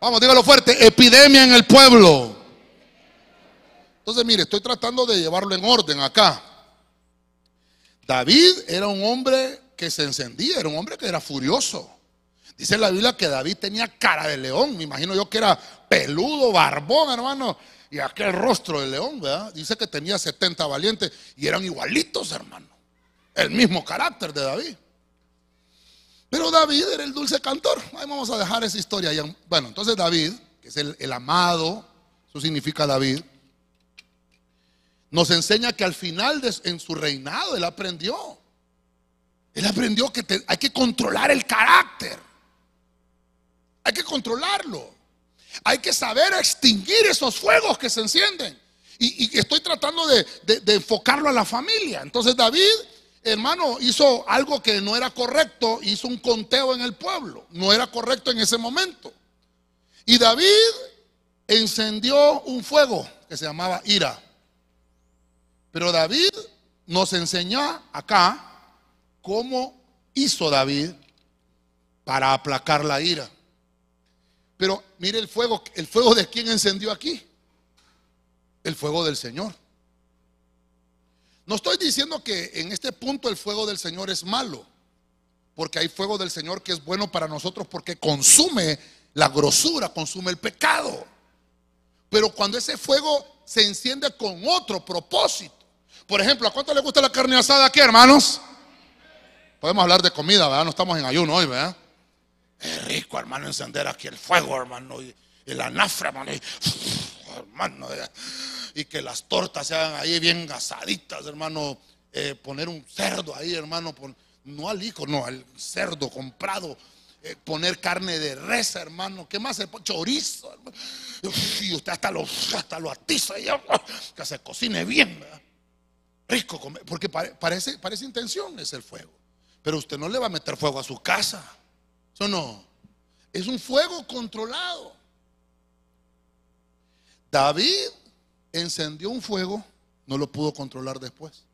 Vamos, dígalo fuerte, epidemia en el pueblo. Entonces, mire, estoy tratando de llevarlo en orden acá. David era un hombre que se encendía, era un hombre que era furioso. Dice la Biblia que David tenía cara de león. Me imagino yo que era peludo, barbón, hermano. Y aquel rostro de león, ¿verdad? Dice que tenía 70 valientes y eran igualitos, hermano. El mismo carácter de David. Pero David era el dulce cantor. Ahí vamos a dejar esa historia. Bueno, entonces David, que es el, amado, eso significa David, nos enseña que al final de, en su reinado él aprendió. Él aprendió que hay que controlar el carácter. Hay que controlarlo. Hay que saber extinguir esos fuegos que se encienden. Y, estoy tratando de, de enfocarlo a la familia. Entonces David hermano, hizo algo que no era correcto, hizo un conteo en el pueblo, no era correcto en ese momento. Y David encendió un fuego que se llamaba ira. Pero David nos enseñó acá cómo hizo David para aplacar la ira. Pero mire el fuego, el fuego de quién encendió aquí. El fuego del Señor. No estoy diciendo que en este punto el fuego del Señor es malo, porque hay fuego del Señor que es bueno para nosotros porque consume la grosura, consume el pecado. Pero cuando ese fuego se enciende con otro propósito, por ejemplo, ¿a cuánto le gusta la carne asada aquí, hermanos? Podemos hablar de comida, ¿verdad? No estamos en ayuno hoy, ¿verdad? Es rico, hermano, encender aquí el fuego, hermano, y, el anafra, hermano, hermano y que las tortas se hagan ahí bien asaditas, hermano. Eh, poner un cerdo ahí, hermano. no al hijo, no, al cerdo comprado. Eh, poner carne de res, hermano. ¿Qué más? Chorizo, hermano. Y usted hasta lo, hasta lo atiza y que se cocine bien. Rico, porque parece, parece intención es el fuego. Pero usted no le va a meter fuego a su casa. Eso no. Es un fuego controlado. David encendió un fuego, no lo pudo controlar después.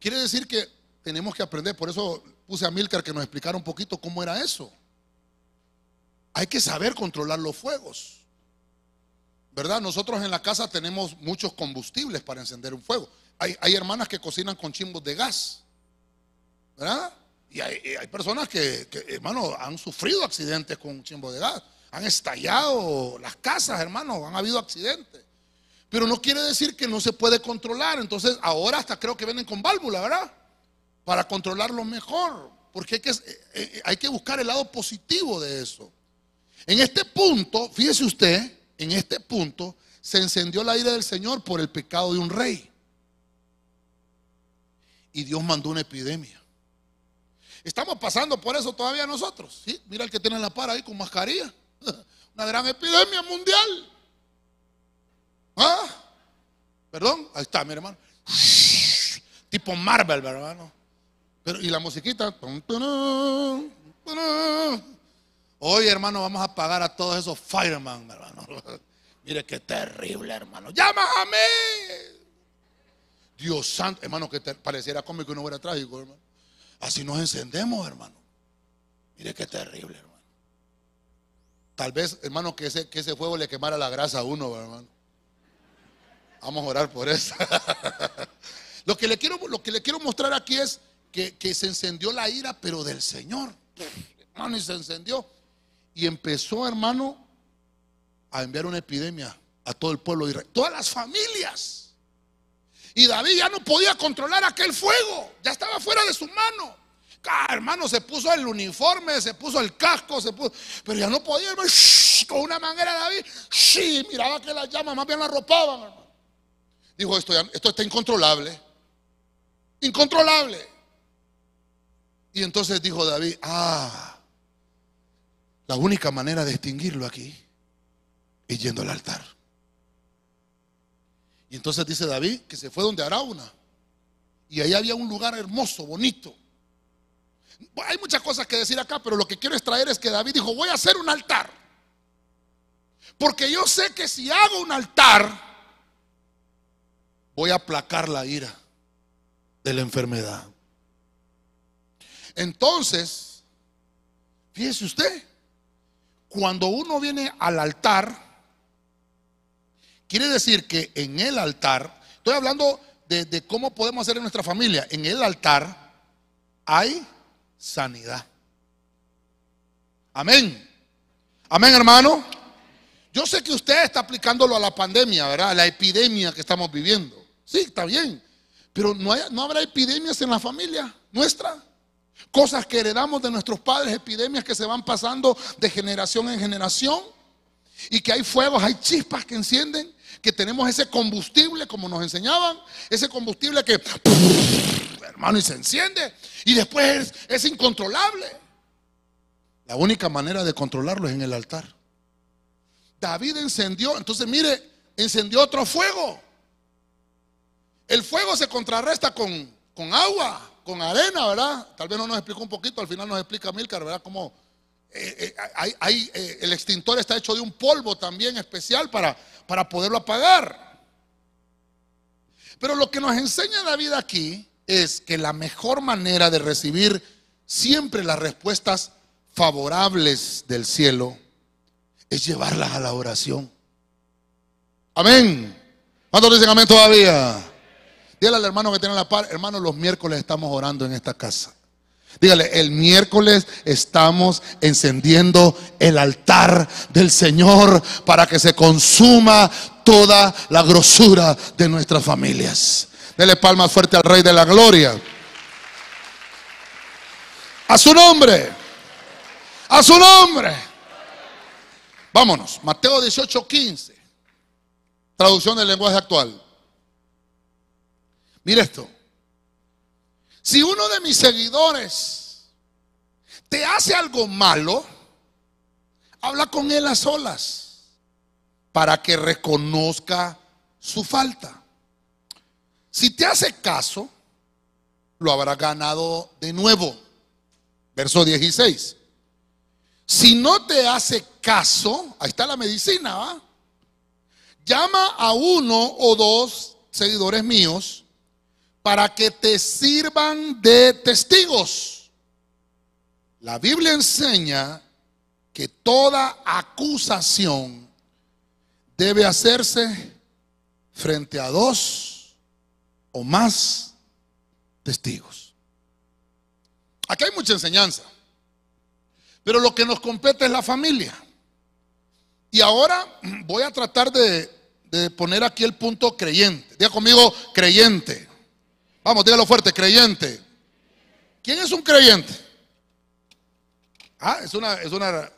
Quiere decir que tenemos que aprender, por eso puse a Milcar que nos explicara un poquito cómo era eso. Hay que saber controlar los fuegos. ¿Verdad? Nosotros en la casa tenemos muchos combustibles para encender un fuego. Hay, hermanas que cocinan con chimbos de gas. ¿Verdad? Y hay, personas que, que, hermano, han sufrido accidentes con chimbo de gas. Han estallado las casas, hermano, han habido accidentes. Pero no quiere decir que no se puede controlar. Entonces, ahora hasta creo que vienen con válvula, ¿verdad? para controlarlo mejor, porque eh, eh, hay que buscar el lado positivo de eso. En este punto, fíjese usted, en este punto se encendió la ira del Señor por el pecado de un rey. Y Dios mandó una epidemia. Estamos pasando por eso todavía nosotros. ¿sí? Mira el que tiene la para ahí con mascarilla. (laughs) Una gran epidemia mundial. ¿Ah? Perdón, ahí está, mi hermano. (laughs) Tipo Marvel, hermano. Pero, y la musiquita. Hoy, hermano, vamos a pagar a todos esos fireman, hermano. (laughs) Mire qué terrible, hermano. Llámame. Dios santo, hermano, que pareciera cómico y no fuera trágico, hermano. Así nos encendemos, hermano. Mire qué terrible, hermano. Tal vez, hermano, que ese, que ese fuego le quemara la grasa a uno, hermano. Vamos a orar por eso. (laughs) lo, que le quiero, lo que le quiero mostrar aquí es que, que se encendió la ira, pero del Señor. Hermano, y se encendió. Y empezó, hermano, a enviar una epidemia a todo el pueblo. Todas las familias. Y David ya no podía controlar aquel fuego. Ya estaba fuera de su mano. Hermano se puso el uniforme, se puso el casco, se puso, pero ya no podía, hermano, con una manguera David, sí, miraba que las llamas más bien la arropaban, hermano. Dijo, esto, esto está incontrolable. Incontrolable. Y entonces dijo David, ah, la única manera de extinguirlo aquí es yendo al altar. Y entonces dice David que se fue donde Arauna. Y ahí había un lugar hermoso, bonito. Hay muchas cosas que decir acá, pero lo que quiero extraer es que David dijo, voy a hacer un altar. Porque yo sé que si hago un altar, voy a aplacar la ira de la enfermedad. Entonces, fíjese usted, cuando uno viene al altar, quiere decir que en el altar, estoy hablando de, cómo podemos hacer en nuestra familia, en el altar hay sanidad. Amén. Amén, hermano. Yo sé que usted está aplicándolo a la pandemia, ¿verdad? A la epidemia que estamos viviendo. Sí, está bien. Pero no, no habrá epidemias en la familia nuestra. Cosas que heredamos de nuestros padres, epidemias que se van pasando de generación en generación. Y que hay fuegos, hay chispas que encienden, que tenemos ese combustible, como nos enseñaban, ese combustible que, hermano, y se enciende. Y después es incontrolable. La única manera de controlarlo es en el altar. David encendió, entonces mire, encendió otro fuego. El fuego se contrarresta con, con agua, con arena, ¿verdad? Tal vez no nos explicó un poquito, al final nos explica Milcar, ¿verdad? Cómo eh, eh, hay, eh, el extintor está hecho de un polvo también especial para, para poderlo apagar. Pero lo que nos enseña David aquí es que la mejor manera de recibir siempre las respuestas favorables del cielo es llevarlas a la oración. Amén. ¿Cuántos dicen amén todavía? Dígale al hermano que tiene la par, hermano, los miércoles estamos orando en esta casa. Dígale, el miércoles estamos encendiendo el altar del Señor para que se consuma toda la grosura de nuestras familias. Dele palmas fuerte al Rey de la Gloria. A su nombre. A su nombre. Vámonos. Mateo 18, 15. Traducción del lenguaje actual. Mira esto. Si uno de mis seguidores te hace algo malo, habla con él a solas para que reconozca su falta. Si te hace caso, lo habrá ganado de nuevo. Verso 16. Si no te hace caso, ahí está la medicina, ¿va? Llama a uno o dos seguidores míos para que te sirvan de testigos. La Biblia enseña que toda acusación debe hacerse frente a dos o más testigos. Aquí hay mucha enseñanza, pero lo que nos compete es la familia. Y ahora voy a tratar de, poner aquí el punto creyente. Diga conmigo, creyente. Vamos, dígalo fuerte, creyente. ¿quién es un creyente? Ah, es una, es una,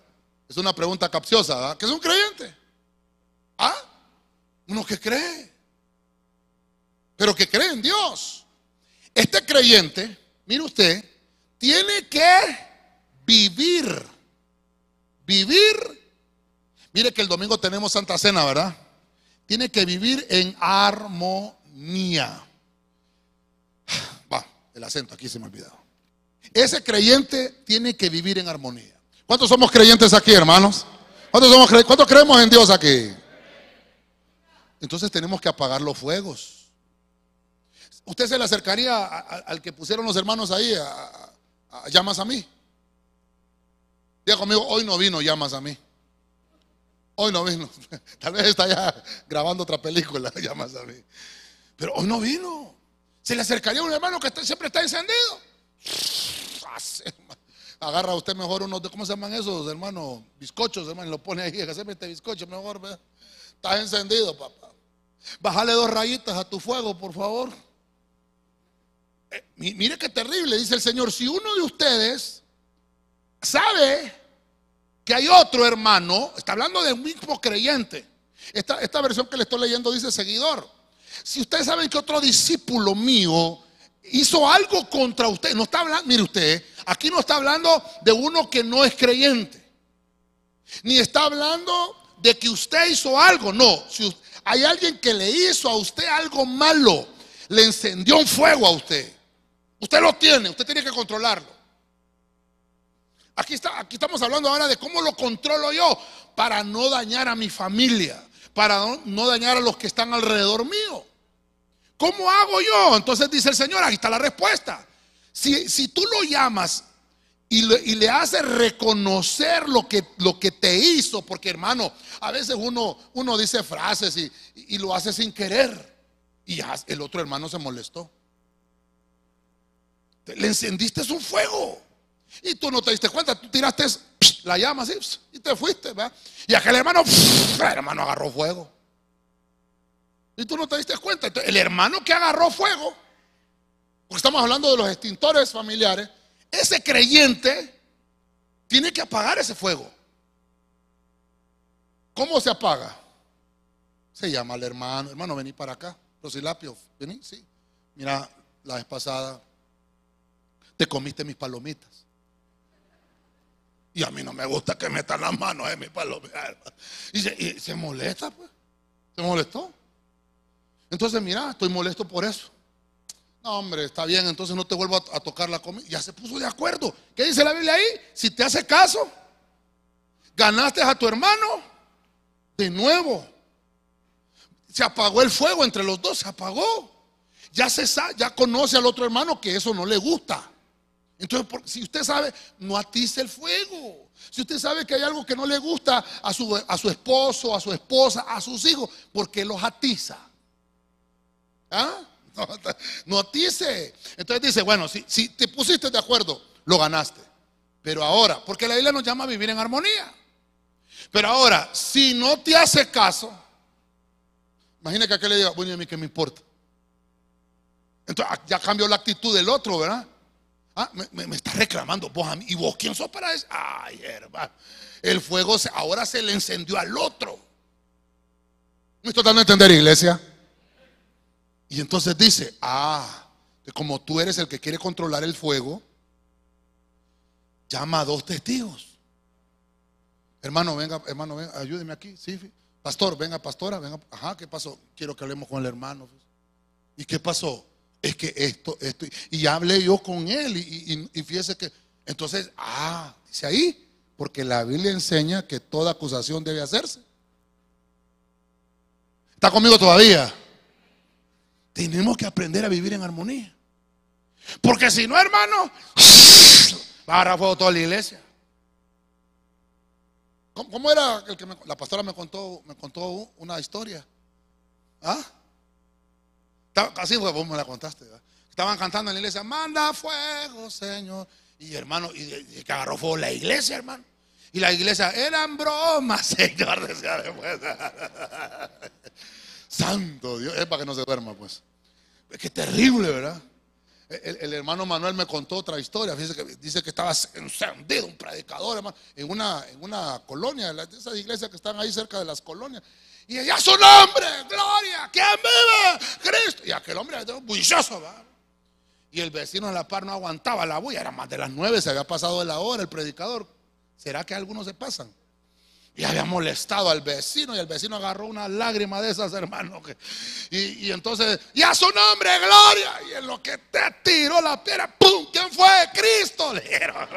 es una pregunta capciosa, ¿verdad? ¿Qué es un creyente? Ah, uno que cree, pero que cree en Dios. Este creyente, mire usted, tiene que vivir, vivir. Mire que el domingo tenemos Santa Cena, ¿verdad? Tiene que vivir en armonía. Va, el acento aquí se me ha olvidado. Ese creyente tiene que vivir en armonía. ¿Cuántos somos creyentes aquí, hermanos? ¿Cuántos, somos ¿Cuántos creemos en Dios aquí? Entonces tenemos que apagar los fuegos. Usted se le acercaría al que pusieron los hermanos ahí, a, llamas a mí. Diga conmigo, hoy no vino llamas a mí. Hoy no vino. (laughs) Tal vez está ya grabando otra película, (laughs) llamas a mí. Pero hoy no vino. Se le acercaría a un hermano que siempre está encendido. (sighs) Agarra usted mejor unos, ¿cómo se llaman esos, hermano? Bizcochos, hermano, y lo pone ahí. (laughs) Haceme este bizcocho mejor, ¿verdad? Estás encendido, papá. Bájale dos rayitas a tu fuego, por favor. Eh, mire qué terrible, dice el Señor. Si uno de ustedes sabe que hay otro hermano, está hablando de un mismo creyente. Esta, esta versión que le estoy leyendo dice seguidor. Si ustedes saben que otro discípulo mío hizo algo contra usted, no está hablando, mire usted, aquí no está hablando de uno que no es creyente, ni está hablando de que usted hizo algo, no. Si hay alguien que le hizo a usted algo malo, le encendió un fuego a usted. Usted lo tiene, usted tiene que controlarlo. Aquí, estamos hablando ahora de cómo lo controlo yo para no dañar a mi familia, para no dañar a los que están alrededor mío. ¿Cómo hago yo? Entonces dice el Señor, aquí está la respuesta. Si, si tú lo llamas y le, haces reconocer lo que, lo que te hizo, porque hermano, a veces uno, uno dice frases y, y lo hace sin querer. Y el otro hermano se molestó. Le encendiste un fuego. Y tú no te diste cuenta, tú tiraste la llama así y te fuiste. ¿verdad? Y aquel hermano, el hermano agarró fuego. Y tú no te diste cuenta. el hermano que agarró fuego, porque estamos hablando de los extintores familiares, ese creyente tiene que apagar ese fuego. ¿Cómo se apaga? Se llama al hermano, hermano, vení para acá. Rosilapio, vení, sí. Mira, la vez pasada te comiste mis palomitas. Y a mí no me gusta que metan las manos en mis palomitas. Y se, y se molesta, pues. Se molestó. Entonces, mira, estoy molesto por eso. No, hombre, está bien, entonces no te vuelvo a, tocar la comida. Ya se puso de acuerdo. ¿Qué dice la Biblia ahí? Si te hace caso, ganaste a tu hermano de nuevo. Se apagó el fuego entre los dos, se apagó. Ya se sabe, ya conoce al otro hermano que eso no le gusta. Entonces, si usted sabe, no atice el fuego. Si usted sabe que hay algo que no le gusta a su, a su esposo, a su esposa, a sus hijos, ¿por qué los atiza? ¿Ah? (laughs) No, atice. Entonces dice, bueno, si, si te pusiste de acuerdo, lo ganaste. Pero ahora, porque la Biblia nos llama a vivir en armonía. Pero ahora, si no te hace caso, imagina que aquel le diga, bueno, a mí que me importa. Entonces ah, ya cambió la actitud del otro, ¿verdad? Ah, me, está reclamando vos a mí. ¿Y vos quién sos para eso? Ay, hermano. El fuego ahora se le encendió al otro. ¿Me estoy dando a entender, iglesia? Y entonces dice, ah, como tú eres el que quiere controlar el fuego, llama a dos testigos. Hermano, venga, hermano, venga, ayúdeme aquí. Sí, pastor, venga, pastora, venga. Ajá, ¿qué pasó? Quiero que hablemos con el hermano. ¿Y qué pasó? Es que esto, esto. Y ya hablé yo con él y, y fíjese que, entonces, ah, dice ahí, porque la Biblia enseña que toda acusación debe hacerse. ¿Está conmigo todavía? Tenemos que aprender a vivir en armonía. Porque si no, hermano, va a agarrar fuego toda la iglesia. ¿Cómo, era el que la pastora me contó, me contó una historia? ¿Ah? Así fue, vos me la contaste. Estaban cantando en la iglesia, manda fuego, Señor. Y hermano, y, que agarró fuego la iglesia, hermano. Y la iglesia, eran bromas, (laughs) Señor, decía después. (laughs) Santo Dios, es para que no se duerma, pues. Es que terrible, ¿verdad? El, hermano Manuel me contó otra historia. Fíjese que dice que estaba encendido un predicador hermano, en, una, en una colonia, de esas iglesias que están ahí cerca de las colonias. Y ella, su nombre, gloria, ¿quién vive? Cristo. Y aquel hombre bullicioso, ¿va? Y el vecino de la par no aguantaba la bulla, era más de las nueve, se había pasado de la hora el predicador. ¿Será que algunos se pasan? Y había molestado al vecino y el vecino agarró una lágrima de esas, hermano. Y, y entonces, y a su nombre, gloria. Y en lo que te tiró la piedra, ¡pum! ¿Quién fue? Cristo, le dijeron.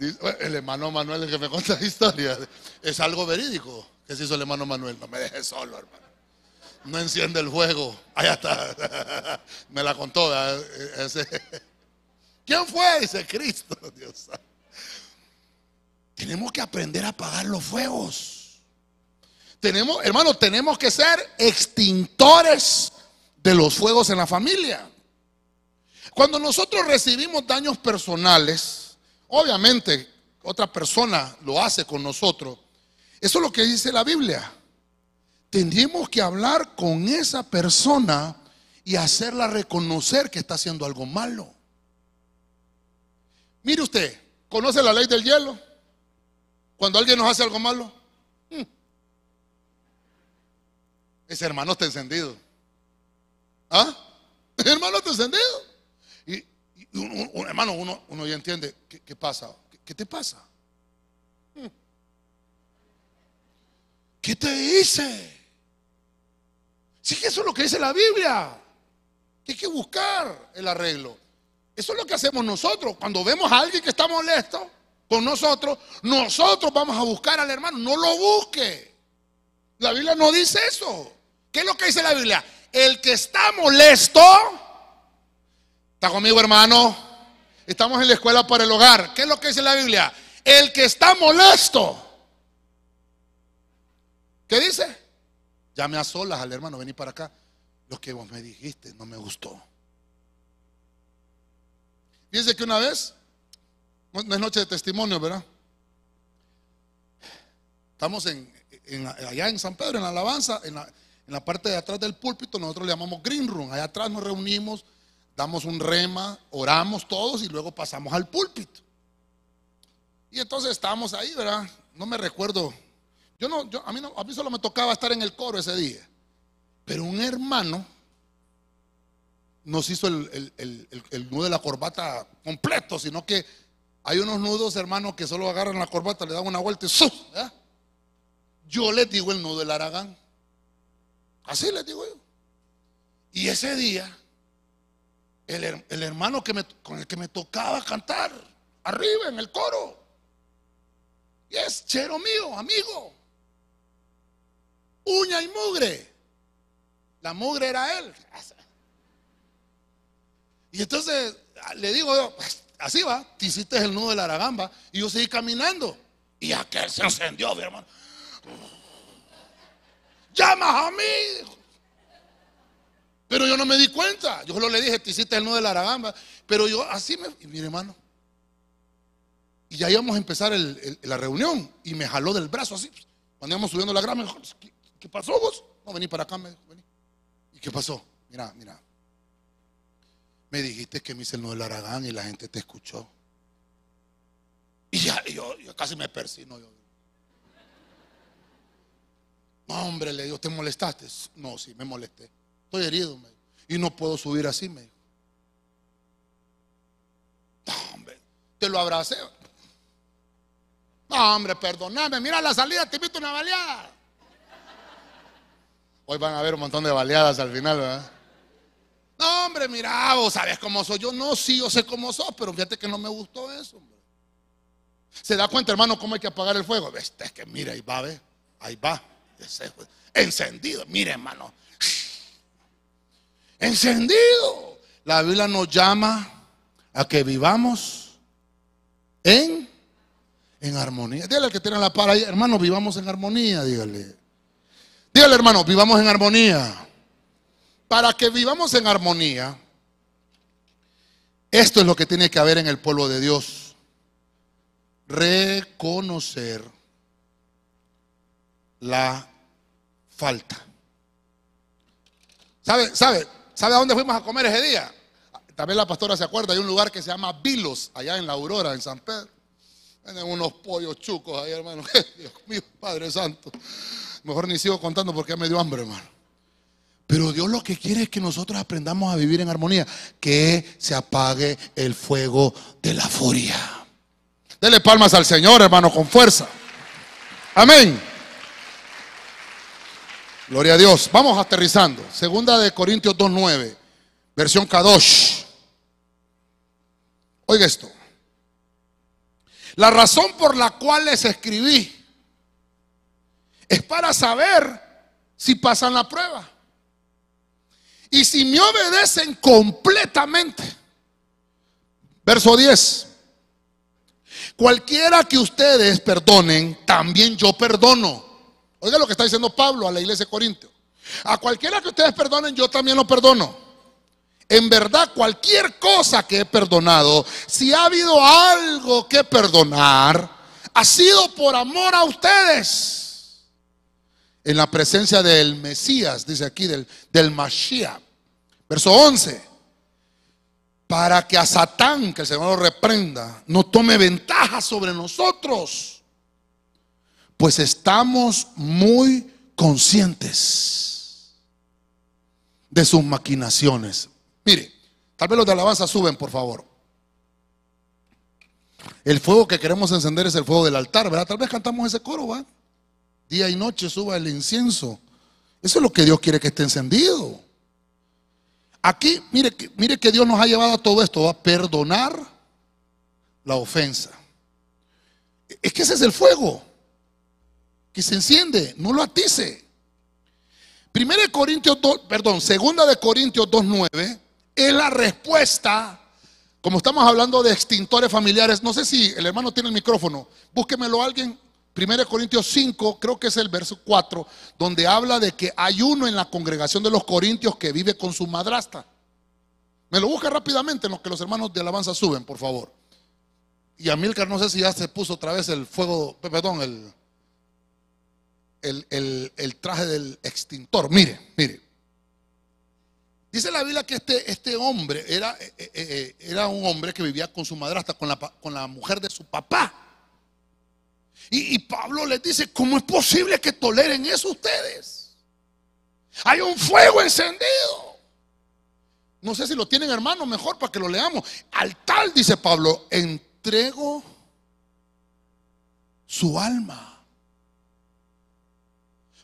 (laughs) El hermano Manuel, el que me cuenta la historia, es algo verídico. ¿Qué se hizo el hermano Manuel? No me dejes solo, hermano. No enciende el fuego. Allá está. (laughs) Me la contó. (laughs) ¿Quién fue? Dice Cristo, (laughs) Dios. Tenemos que aprender a apagar los fuegos. Tenemos, hermano, tenemos que ser extintores de los fuegos en la familia. Cuando nosotros recibimos daños personales, obviamente otra persona lo hace con nosotros. Eso es lo que dice la Biblia. Tenemos que hablar con esa persona y hacerla reconocer que está haciendo algo malo. Mire usted, ¿conoce la ley del hielo? Cuando alguien nos hace algo malo, hmm, ese hermano está encendido. ¿Ah? Hermano está encendido. Y, un, hermano, uno, uno, ya entiende qué, pasa. ¿Qué, te pasa? ¿Qué te hice? Sí que eso es lo que dice la Biblia. Hay que buscar el arreglo. Eso es lo que hacemos nosotros. Cuando vemos a alguien que está molesto, con nosotros, nosotros vamos a buscar al hermano. No lo busque. La Biblia no dice eso. ¿Qué es lo que dice la Biblia? El que está molesto, ¿está conmigo hermano? Estamos en la escuela para el hogar. ¿Qué es lo que dice la Biblia? El que está molesto. ¿Qué dice? Llame a solas al hermano, vení para acá. Lo que vos me dijiste no me gustó. Dice que una vez no es noche de testimonio, ¿verdad? Estamos en, allá en San Pedro, en la alabanza, en la, parte de atrás del púlpito, nosotros le llamamos Green Room. Allá atrás nos reunimos, damos un rema, oramos todos y luego pasamos al púlpito. Y entonces estábamos ahí, ¿verdad? No me recuerdo. Yo no, yo, a, mí no, a mí solo me tocaba estar en el coro ese día. Pero un hermano nos hizo el, nudo de la corbata completo, sino que hay unos nudos, hermanos, que solo agarran la corbata, le dan una vuelta y. Yo les digo el nudo del aragán. Así les digo yo. Y ese día, el, hermano con el que me tocaba cantar, arriba en el coro, y es chero mío, amigo. Uña y mugre. La mugre era él. Y entonces le digo yo, Así va, te hiciste el nudo de la aragamba y yo seguí caminando. Y aquel se encendió, mi hermano. Llamas a mí. Pero yo no me di cuenta. Yo solo le dije, te hiciste el nudo de la aragamba. Pero yo así me. Y mi hermano. Y ya íbamos a empezar la reunión. Y me jaló del brazo así. Cuando íbamos subiendo la grama, ¿qué, ¿qué pasó vos? No, vení para acá, me dijo, vení. ¿Y qué pasó? Mira, mira. Me dijiste que me hice el del Aragán y la gente te escuchó. Y ya yo, casi me persino. Yo. No, hombre, le digo, ¿te molestaste? No, sí, me molesté. Estoy herido, me Y no puedo subir así, me dijo. No, hombre, te lo abracé. No, hombre, perdóname. Mira la salida, te invito una baleada. Hoy van a haber un montón de baleadas al final, ¿verdad? No, hombre, mira, vos sabes cómo soy yo. No, sí, yo sé cómo soy, pero fíjate que no me gustó eso. Hombre. ¿Se da cuenta, hermano, cómo hay que apagar el fuego? Este, es que mira, ahí va, ve. Ahí va. Encendido. Mire, hermano. Encendido. La Biblia nos llama a que vivamos en, en armonía. Dígale al que tiene la par ahí, hermano, vivamos en armonía, dígale. Dígale, hermano, vivamos en armonía para que vivamos en armonía, esto es lo que tiene que haber en el pueblo de Dios. Reconocer la falta. ¿Sabe, sabe, ¿Sabe a dónde fuimos a comer ese día? También la pastora se acuerda, hay un lugar que se llama Vilos, allá en la Aurora, en San Pedro. Tienen unos pollos chucos ahí, hermano. (laughs) Dios mío, Padre Santo. Mejor ni sigo contando porque me dio hambre, hermano. Pero Dios lo que quiere es que nosotros aprendamos a vivir en armonía. Que se apague el fuego de la furia. Dele palmas al Señor, hermano, con fuerza. Amén. Gloria a Dios. Vamos aterrizando. Segunda de Corintios 2.9. Versión Kadosh. Oiga esto. La razón por la cual les escribí es para saber si pasan la prueba. Y si me obedecen completamente. Verso 10. Cualquiera que ustedes perdonen, también yo perdono. Oiga lo que está diciendo Pablo a la iglesia de Corintio. A cualquiera que ustedes perdonen, yo también lo perdono en verdad cualquier cosa que he perdonado, si ha habido algo que perdonar, ha sido por amor a ustedes. En la presencia del Mesías, dice aquí, del, del Mashiach. Verso 11. Para que a Satán, que el Señor lo reprenda, no tome ventaja sobre nosotros. Pues estamos muy conscientes de sus maquinaciones. Mire, tal vez los de alabanza suben, por favor. El fuego que queremos encender es el fuego del altar, ¿verdad? Tal vez cantamos ese coro, ¿va? Día y noche suba el incienso. Eso es lo que Dios quiere que esté encendido. Aquí, mire, mire que Dios nos ha llevado a todo esto, a perdonar la ofensa. Es que ese es el fuego que se enciende, no lo atice. Primera de Corintios 2, perdón, segunda de Corintios 2.9 es la respuesta. Como estamos hablando de extintores familiares, no sé si el hermano tiene el micrófono, búsquemelo alguien. 1 Corintios 5, creo que es el verso 4, donde habla de que hay uno en la congregación de los corintios que vive con su madrasta. Me lo busca rápidamente en lo que los hermanos de alabanza suben, por favor. Y Amílcar no sé si ya se puso otra vez el fuego, perdón, el, el, el traje del extintor. Mire, mire. Dice la Biblia que este, este hombre era, eh, eh, eh, era, un hombre que vivía con su madrastra, con la, con la mujer de su papá. Y, Pablo les dice, ¿cómo es posible que toleren eso ustedes? Hay un fuego encendido. No sé si lo tienen hermano, mejor para que lo leamos. Al tal, dice Pablo, entrego su alma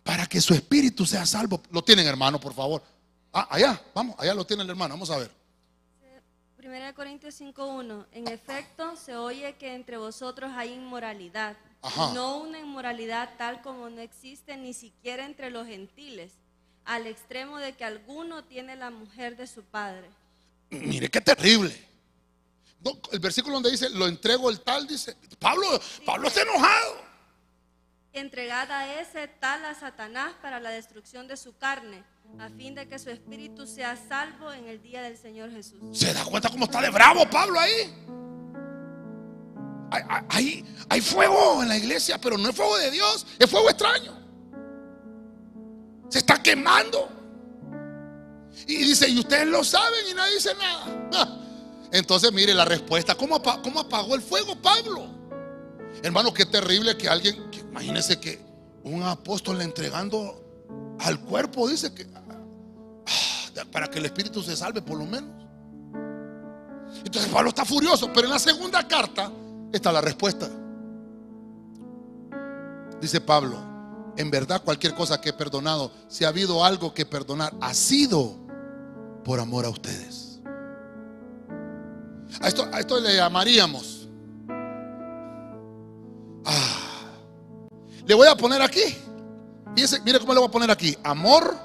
para que su espíritu sea salvo. Lo tienen hermano, por favor. Ah, allá, vamos, allá lo tiene el hermano, vamos a ver. 1 Corintios 5.1. En efecto, se oye que entre vosotros hay inmoralidad. No una inmoralidad tal como no existe ni siquiera entre los gentiles, al extremo de que alguno tiene la mujer de su padre. (clears throat) Mire qué terrible. el versículo donde dice, lo entrego el tal, dice, Pablo, Pablo está enojado. Entregada ese tal a Satanás para la destrucción de su carne a fin de que su espíritu sea salvo en el día del Señor Jesús. ¿Se da cuenta cómo está de bravo Pablo ahí? Hay, hay, fuego en la iglesia, pero no es fuego de Dios, es fuego extraño. Se está quemando. Y dice, y ustedes lo saben y nadie dice nada. (laughs) Entonces, mire la respuesta. ¿Cómo, apagó el fuego Pablo? Hermano, qué terrible que alguien, que, imagínense que un apóstol le entregando al cuerpo, dice que ah, para que el espíritu se salve por lo menos. Entonces Pablo está furioso, pero en la segunda carta está la respuesta. Dice Pablo, en verdad cualquier cosa que he perdonado, si ha habido algo que perdonar, ha sido por amor a ustedes. A esto, a esto le llamaríamos. Ah, le voy a poner aquí mire cómo le voy a poner aquí. Amor,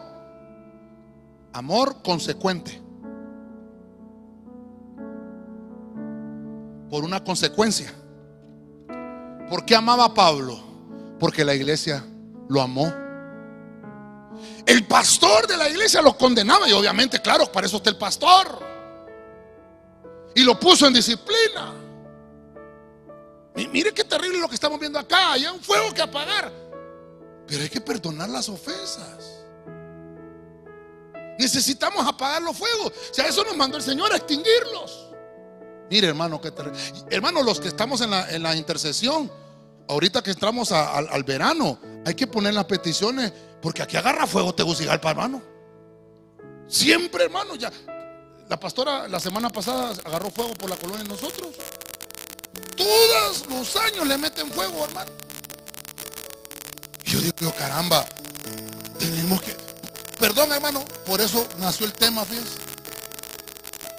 amor consecuente. Por una consecuencia. ¿Por qué amaba a Pablo? Porque la iglesia lo amó. El pastor de la iglesia lo condenaba y obviamente, claro, para eso está el pastor. Y lo puso en disciplina. Mire qué terrible lo que estamos viendo acá. Hay un fuego que apagar. Pero hay que perdonar las ofensas. Necesitamos apagar los fuegos. O sea, eso nos mandó el Señor a extinguirlos. Mire, hermano, que hermano, los que estamos en la, intercesión, ahorita que entramos al verano, hay que poner las peticiones, porque aquí agarra fuego Tegucigalpa, hermano. Siempre, hermano, ya. La pastora la semana pasada agarró fuego por la colonia de nosotros. Todos los años le meten fuego, hermano. Yo digo, caramba, tenemos que. Perdón, hermano, por eso nació el tema, fíjense.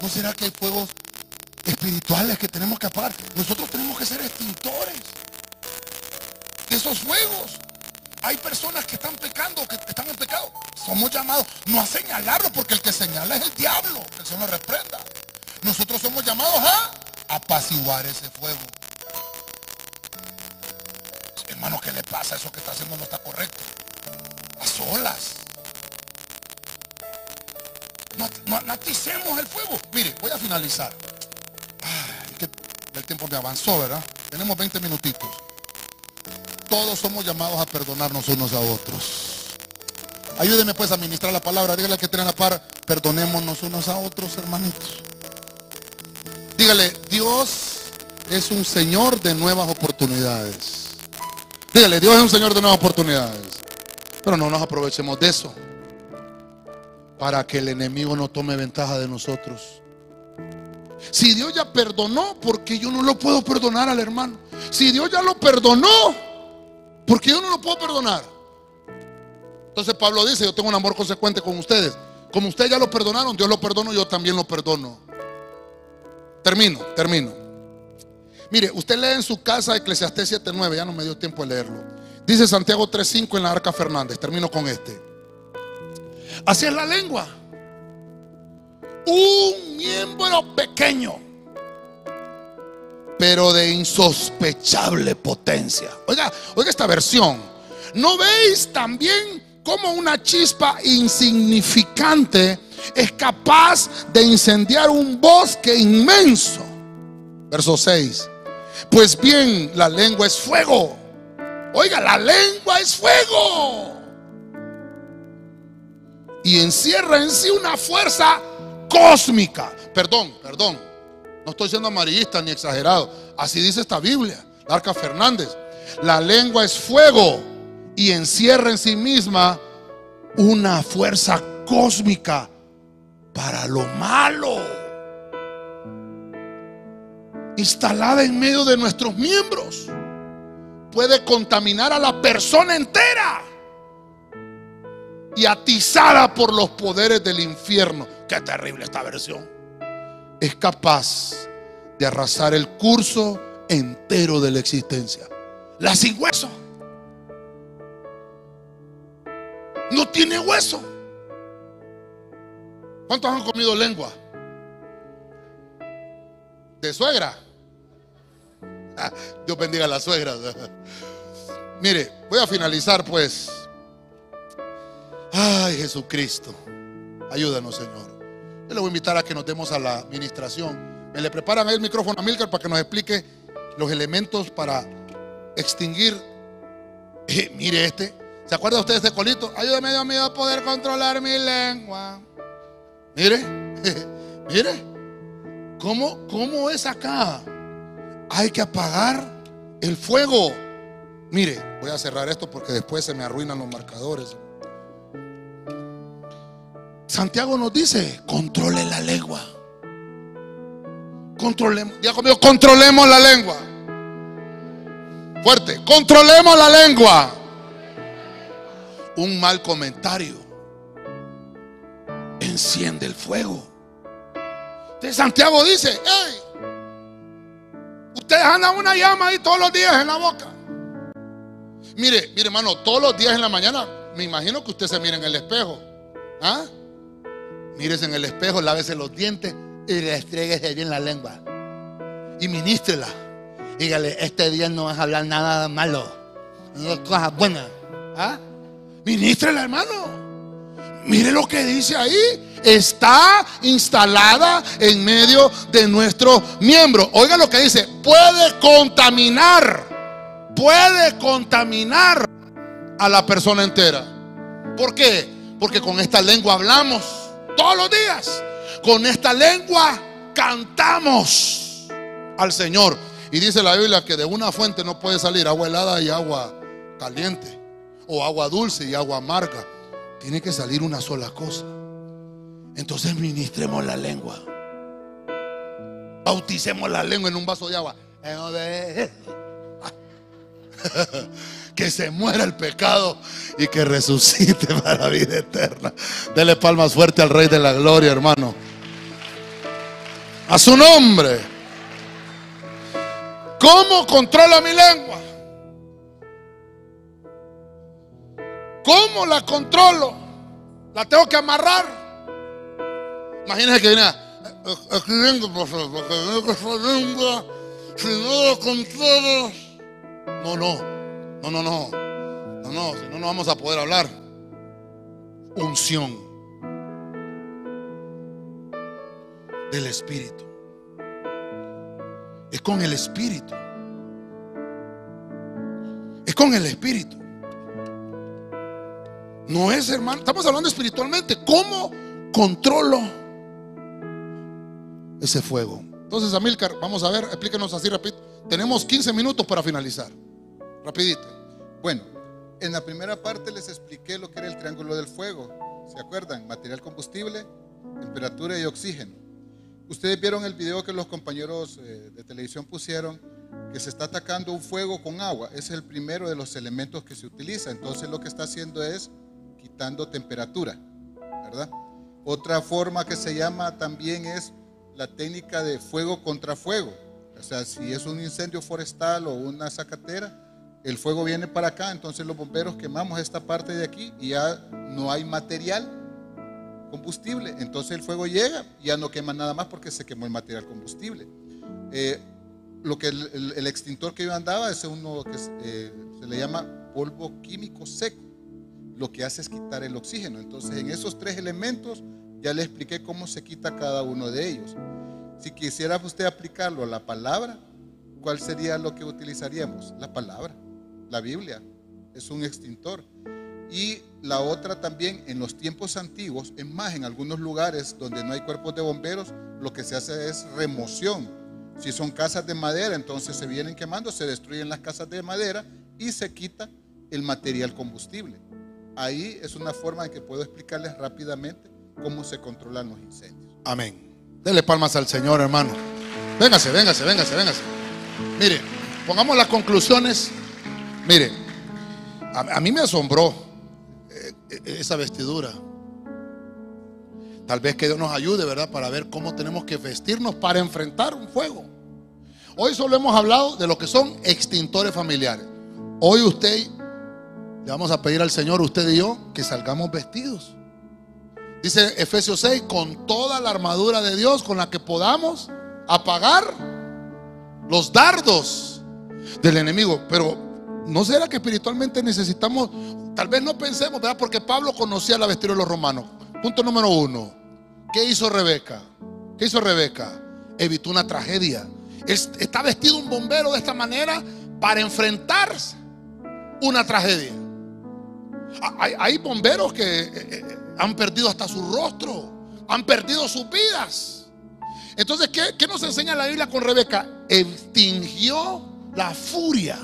¿No será que hay fuegos espirituales que tenemos que apagar? Nosotros tenemos que ser extintores de esos fuegos. Hay personas que están pecando, que están en pecado. Somos llamados no a señalarlo, porque el que señala es el diablo. Que se nos reprenda. Nosotros somos llamados a apaciguar ese fuego. Hermano, ¿qué le pasa? Eso que está haciendo no está correcto. A solas. No, no, el fuego. Mire, voy a finalizar. El tiempo me avanzó, ¿verdad? Tenemos 20 minutitos. Todos somos llamados a perdonarnos unos a otros. Ayúdeme pues a ministrar la palabra. Dígale que tiene la par. Perdonémonos unos a otros, hermanitos. Dígale, Dios es un Señor de nuevas oportunidades. Dígale, Dios es un Señor de nuevas oportunidades. Pero no nos aprovechemos de eso para que el enemigo no tome ventaja de nosotros. Si Dios ya perdonó, porque yo no lo puedo perdonar al hermano? Si Dios ya lo perdonó, porque yo no lo puedo perdonar? Entonces Pablo dice, yo tengo un amor consecuente con ustedes. Como ustedes ya lo perdonaron, Dios lo perdonó, yo también lo perdono. Termino, termino. Mire, usted lee en su casa Eclesiastés 7.9, ya no me dio tiempo de leerlo. Dice Santiago 3.5 en la Arca Fernández, termino con este. Así es la lengua. Un miembro pequeño, pero de insospechable potencia. Oiga, oiga esta versión. ¿No veis también cómo una chispa insignificante es capaz de incendiar un bosque inmenso? Verso 6. Pues bien, la lengua es fuego. Oiga, la lengua es fuego y encierra en sí una fuerza cósmica. Perdón, perdón. No estoy siendo amarillista ni exagerado. Así dice esta Biblia, Arca Fernández. La lengua es fuego y encierra en sí misma una fuerza cósmica para lo malo. Instalada en medio de nuestros miembros. Puede contaminar a la persona entera y atizada por los poderes del infierno. Qué terrible esta versión. Es capaz de arrasar el curso entero de la existencia. La sin hueso. No tiene hueso. ¿Cuántos han comido lengua? De suegra. Ah, (laughs) Dios bendiga a las suegras. (laughs) Mire, voy a finalizar pues Ay, Jesucristo, ayúdanos, Señor. Yo le voy a invitar a que nos demos a la administración. Me le preparan el micrófono a Milker para que nos explique los elementos para extinguir. Eh, mire este. ¿Se acuerda usted de este colito? Ayúdame, Dios mío, a poder controlar mi lengua. Mire, (laughs) mire. ¿Cómo, ¿Cómo es acá? Hay que apagar el fuego. Mire, voy a cerrar esto porque después se me arruinan los marcadores. Santiago nos dice, controle la lengua. Controlemos, ya conmigo, controlemos la lengua. Fuerte, controlemos la lengua. Un mal comentario enciende el fuego. Entonces Santiago dice, hey, ustedes andan una llama ahí todos los días en la boca. Mire, mire hermano, todos los días en la mañana, me imagino que usted se mire en el espejo. ¿Ah? Mírese en el espejo, lávese los dientes y restréguese bien la lengua. Y ministrela. Dígale, este día no vas a hablar nada malo. Cosas buenas. ¿Ah? Ministrela, hermano. Mire lo que dice ahí. Está instalada en medio de nuestro miembro. Oiga lo que dice. Puede contaminar. Puede contaminar a la persona entera. ¿Por qué? Porque con esta lengua hablamos todos los días. Con esta lengua cantamos al Señor. Y dice la Biblia que de una fuente no puede salir agua helada y agua caliente. O agua dulce y agua amarga. Tiene que salir una sola cosa. Entonces ministremos la lengua. Bauticemos la lengua en un vaso de agua. (laughs) que se muera el pecado y que resucite (laughs) para la vida eterna. Dele palmas fuerte al Rey de la Gloria, hermano. A su nombre. ¿Cómo controla mi lengua? ¿Cómo la controlo? ¿La tengo que amarrar? Imagínense que viene escribiendo, favor, porque lengua, si no la controlo. No, no. No, no, no. No, no, no, no vamos a poder hablar. Unción del Espíritu. Es con el Espíritu. Es con el Espíritu. No es, hermano. Estamos hablando espiritualmente. ¿Cómo controlo ese fuego? Entonces, Amilcar, vamos a ver, explíquenos así rápido. Tenemos 15 minutos para finalizar. Rapidito. Bueno, en la primera parte les expliqué lo que era el triángulo del fuego. ¿Se acuerdan? Material combustible, temperatura y oxígeno. Ustedes vieron el video que los compañeros eh, de televisión pusieron que se está atacando un fuego con agua. Ese es el primero de los elementos que se utiliza. Entonces lo que está haciendo es quitando temperatura, ¿verdad? Otra forma que se llama también es la técnica de fuego contra fuego. O sea, si es un incendio forestal o una zacatera, el fuego viene para acá, entonces los bomberos quemamos esta parte de aquí y ya no hay material combustible. Entonces el fuego llega ya no quema nada más porque se quemó el material combustible. Eh, lo que el, extintor que yo andaba es uno que eh, se le llama polvo químico seco. Lo que hace es quitar el oxígeno. Entonces en esos tres elementos ya le expliqué cómo se quita cada uno de ellos. Si quisiera usted aplicarlo a la palabra, ¿cuál sería lo que utilizaríamos? La palabra la Biblia, es un extintor. Y la otra también, en los tiempos antiguos, es más, en algunos lugares donde no hay cuerpos de bomberos, lo que se hace es remoción. Si son casas de madera, entonces se vienen quemando, se destruyen las casas de madera y se quita el material combustible. Ahí es una forma en que puedo explicarles rápidamente cómo se controlan los incendios. Amén. Dele palmas al Señor, hermano. Véngase, véngase, véngase, véngase. Mire, pongamos las conclusiones Mire, a, mí me asombró eh, eh, esa vestidura. Tal vez que Dios nos ayude, ¿verdad? Para ver cómo tenemos que vestirnos para enfrentar un fuego. Hoy solo hemos hablado de lo que son extintores familiares. Hoy usted, le vamos a pedir al Señor, usted y yo, que salgamos vestidos. Dice Efesios 6, con toda la armadura de Dios con la que podamos apagar los dardos del enemigo. Pero ¿No será que espiritualmente necesitamos, tal vez no pensemos, ¿verdad? Porque Pablo conocía la vestidura de los romanos. Punto número uno. ¿Qué hizo Rebeca? ¿Qué hizo Rebeca? Evitó una tragedia. está vestido un bombero de esta manera para enfrentarse una tragedia. Hay, bomberos que eh, eh, han perdido hasta su rostro, han perdido sus vidas. Entonces, ¿qué, ¿qué nos enseña la Biblia con Rebeca? Extinguió la furia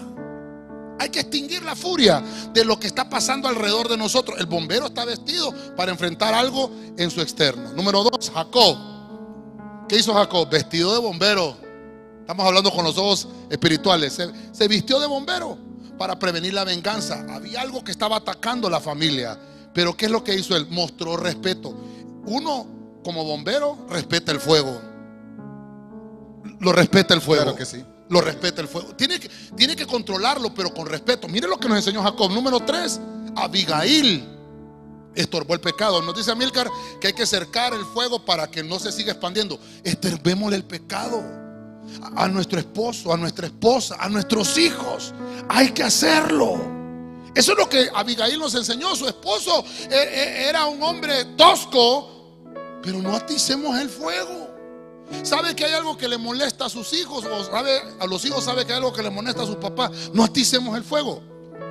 hay que extinguir la furia de lo que está pasando alrededor de nosotros. El bombero está vestido para enfrentar algo en su externo. Número dos, Jacob. ¿Qué hizo Jacob? Vestido de bombero. Estamos hablando con los ojos espirituales. Se, vistió de bombero para prevenir la venganza. Había algo que estaba atacando la familia. Pero ¿qué es lo que hizo él? Mostró respeto. Uno, como bombero, respeta el fuego. Lo respeta el fuego. Claro que sí lo respeta el fuego. Tiene que, tiene que controlarlo, pero con respeto. Mire lo que nos enseñó Jacob. Número 3, Abigail estorbó el pecado. Nos dice Amílcar que hay que cercar el fuego para que no se siga expandiendo. Estorbémosle el pecado a nuestro esposo, a nuestra esposa, a nuestros hijos. Hay que hacerlo. Eso es lo que Abigail nos enseñó. Su esposo eh, eh, era un hombre tosco, pero no aticemos el fuego. ¿Sabe que hay algo que le molesta a sus hijos? O sabe, a los hijos sabe que hay algo que le molesta a sus papás. No aticemos el fuego.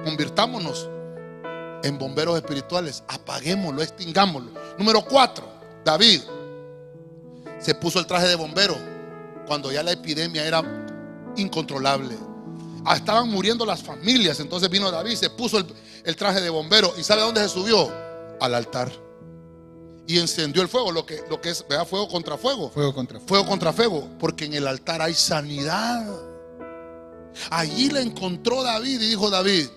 Convirtámonos en bomberos espirituales. Apaguémoslo, extingámoslo. Número cuatro. David se puso el traje de bombero cuando ya la epidemia era incontrolable. Ah, estaban muriendo las familias. Entonces vino David, se puso el, traje de bombero. ¿Y sabe a dónde se subió? Al altar. Y encendió el fuego, lo que, lo que es, vea, fuego contra fuego. Fuego contra fuego. Fuego contra fuego. Porque en el altar hay sanidad. Allí le encontró David y dijo David,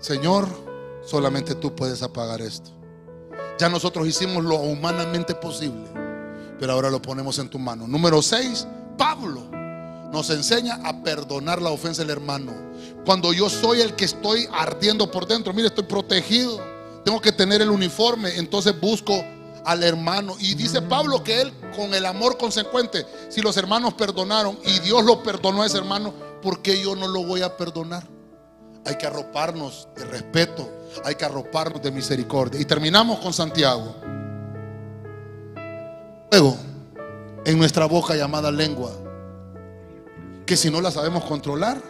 Señor, solamente tú puedes apagar esto. Ya nosotros hicimos lo humanamente posible, pero ahora lo ponemos en tu mano. Número 6, Pablo nos enseña a perdonar la ofensa del hermano. Cuando yo soy el que estoy ardiendo por dentro, mire, estoy protegido, tengo que tener el uniforme, entonces busco al hermano. Y dice Pablo que él, con el amor consecuente, si los hermanos perdonaron y Dios lo perdonó a ese hermano, ¿por qué yo no lo voy a perdonar? Hay que arroparnos de respeto, hay que arroparnos de misericordia. Y terminamos con Santiago. Luego, en nuestra boca llamada lengua, que si no la sabemos controlar,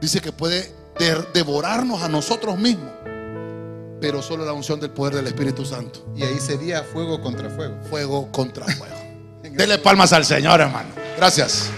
dice que puede devorarnos a nosotros mismos, pero solo la unción del poder del Espíritu Santo. Y ahí sería fuego contra fuego. Fuego contra fuego. (laughs) Dele palmas al Señor, hermano. Gracias.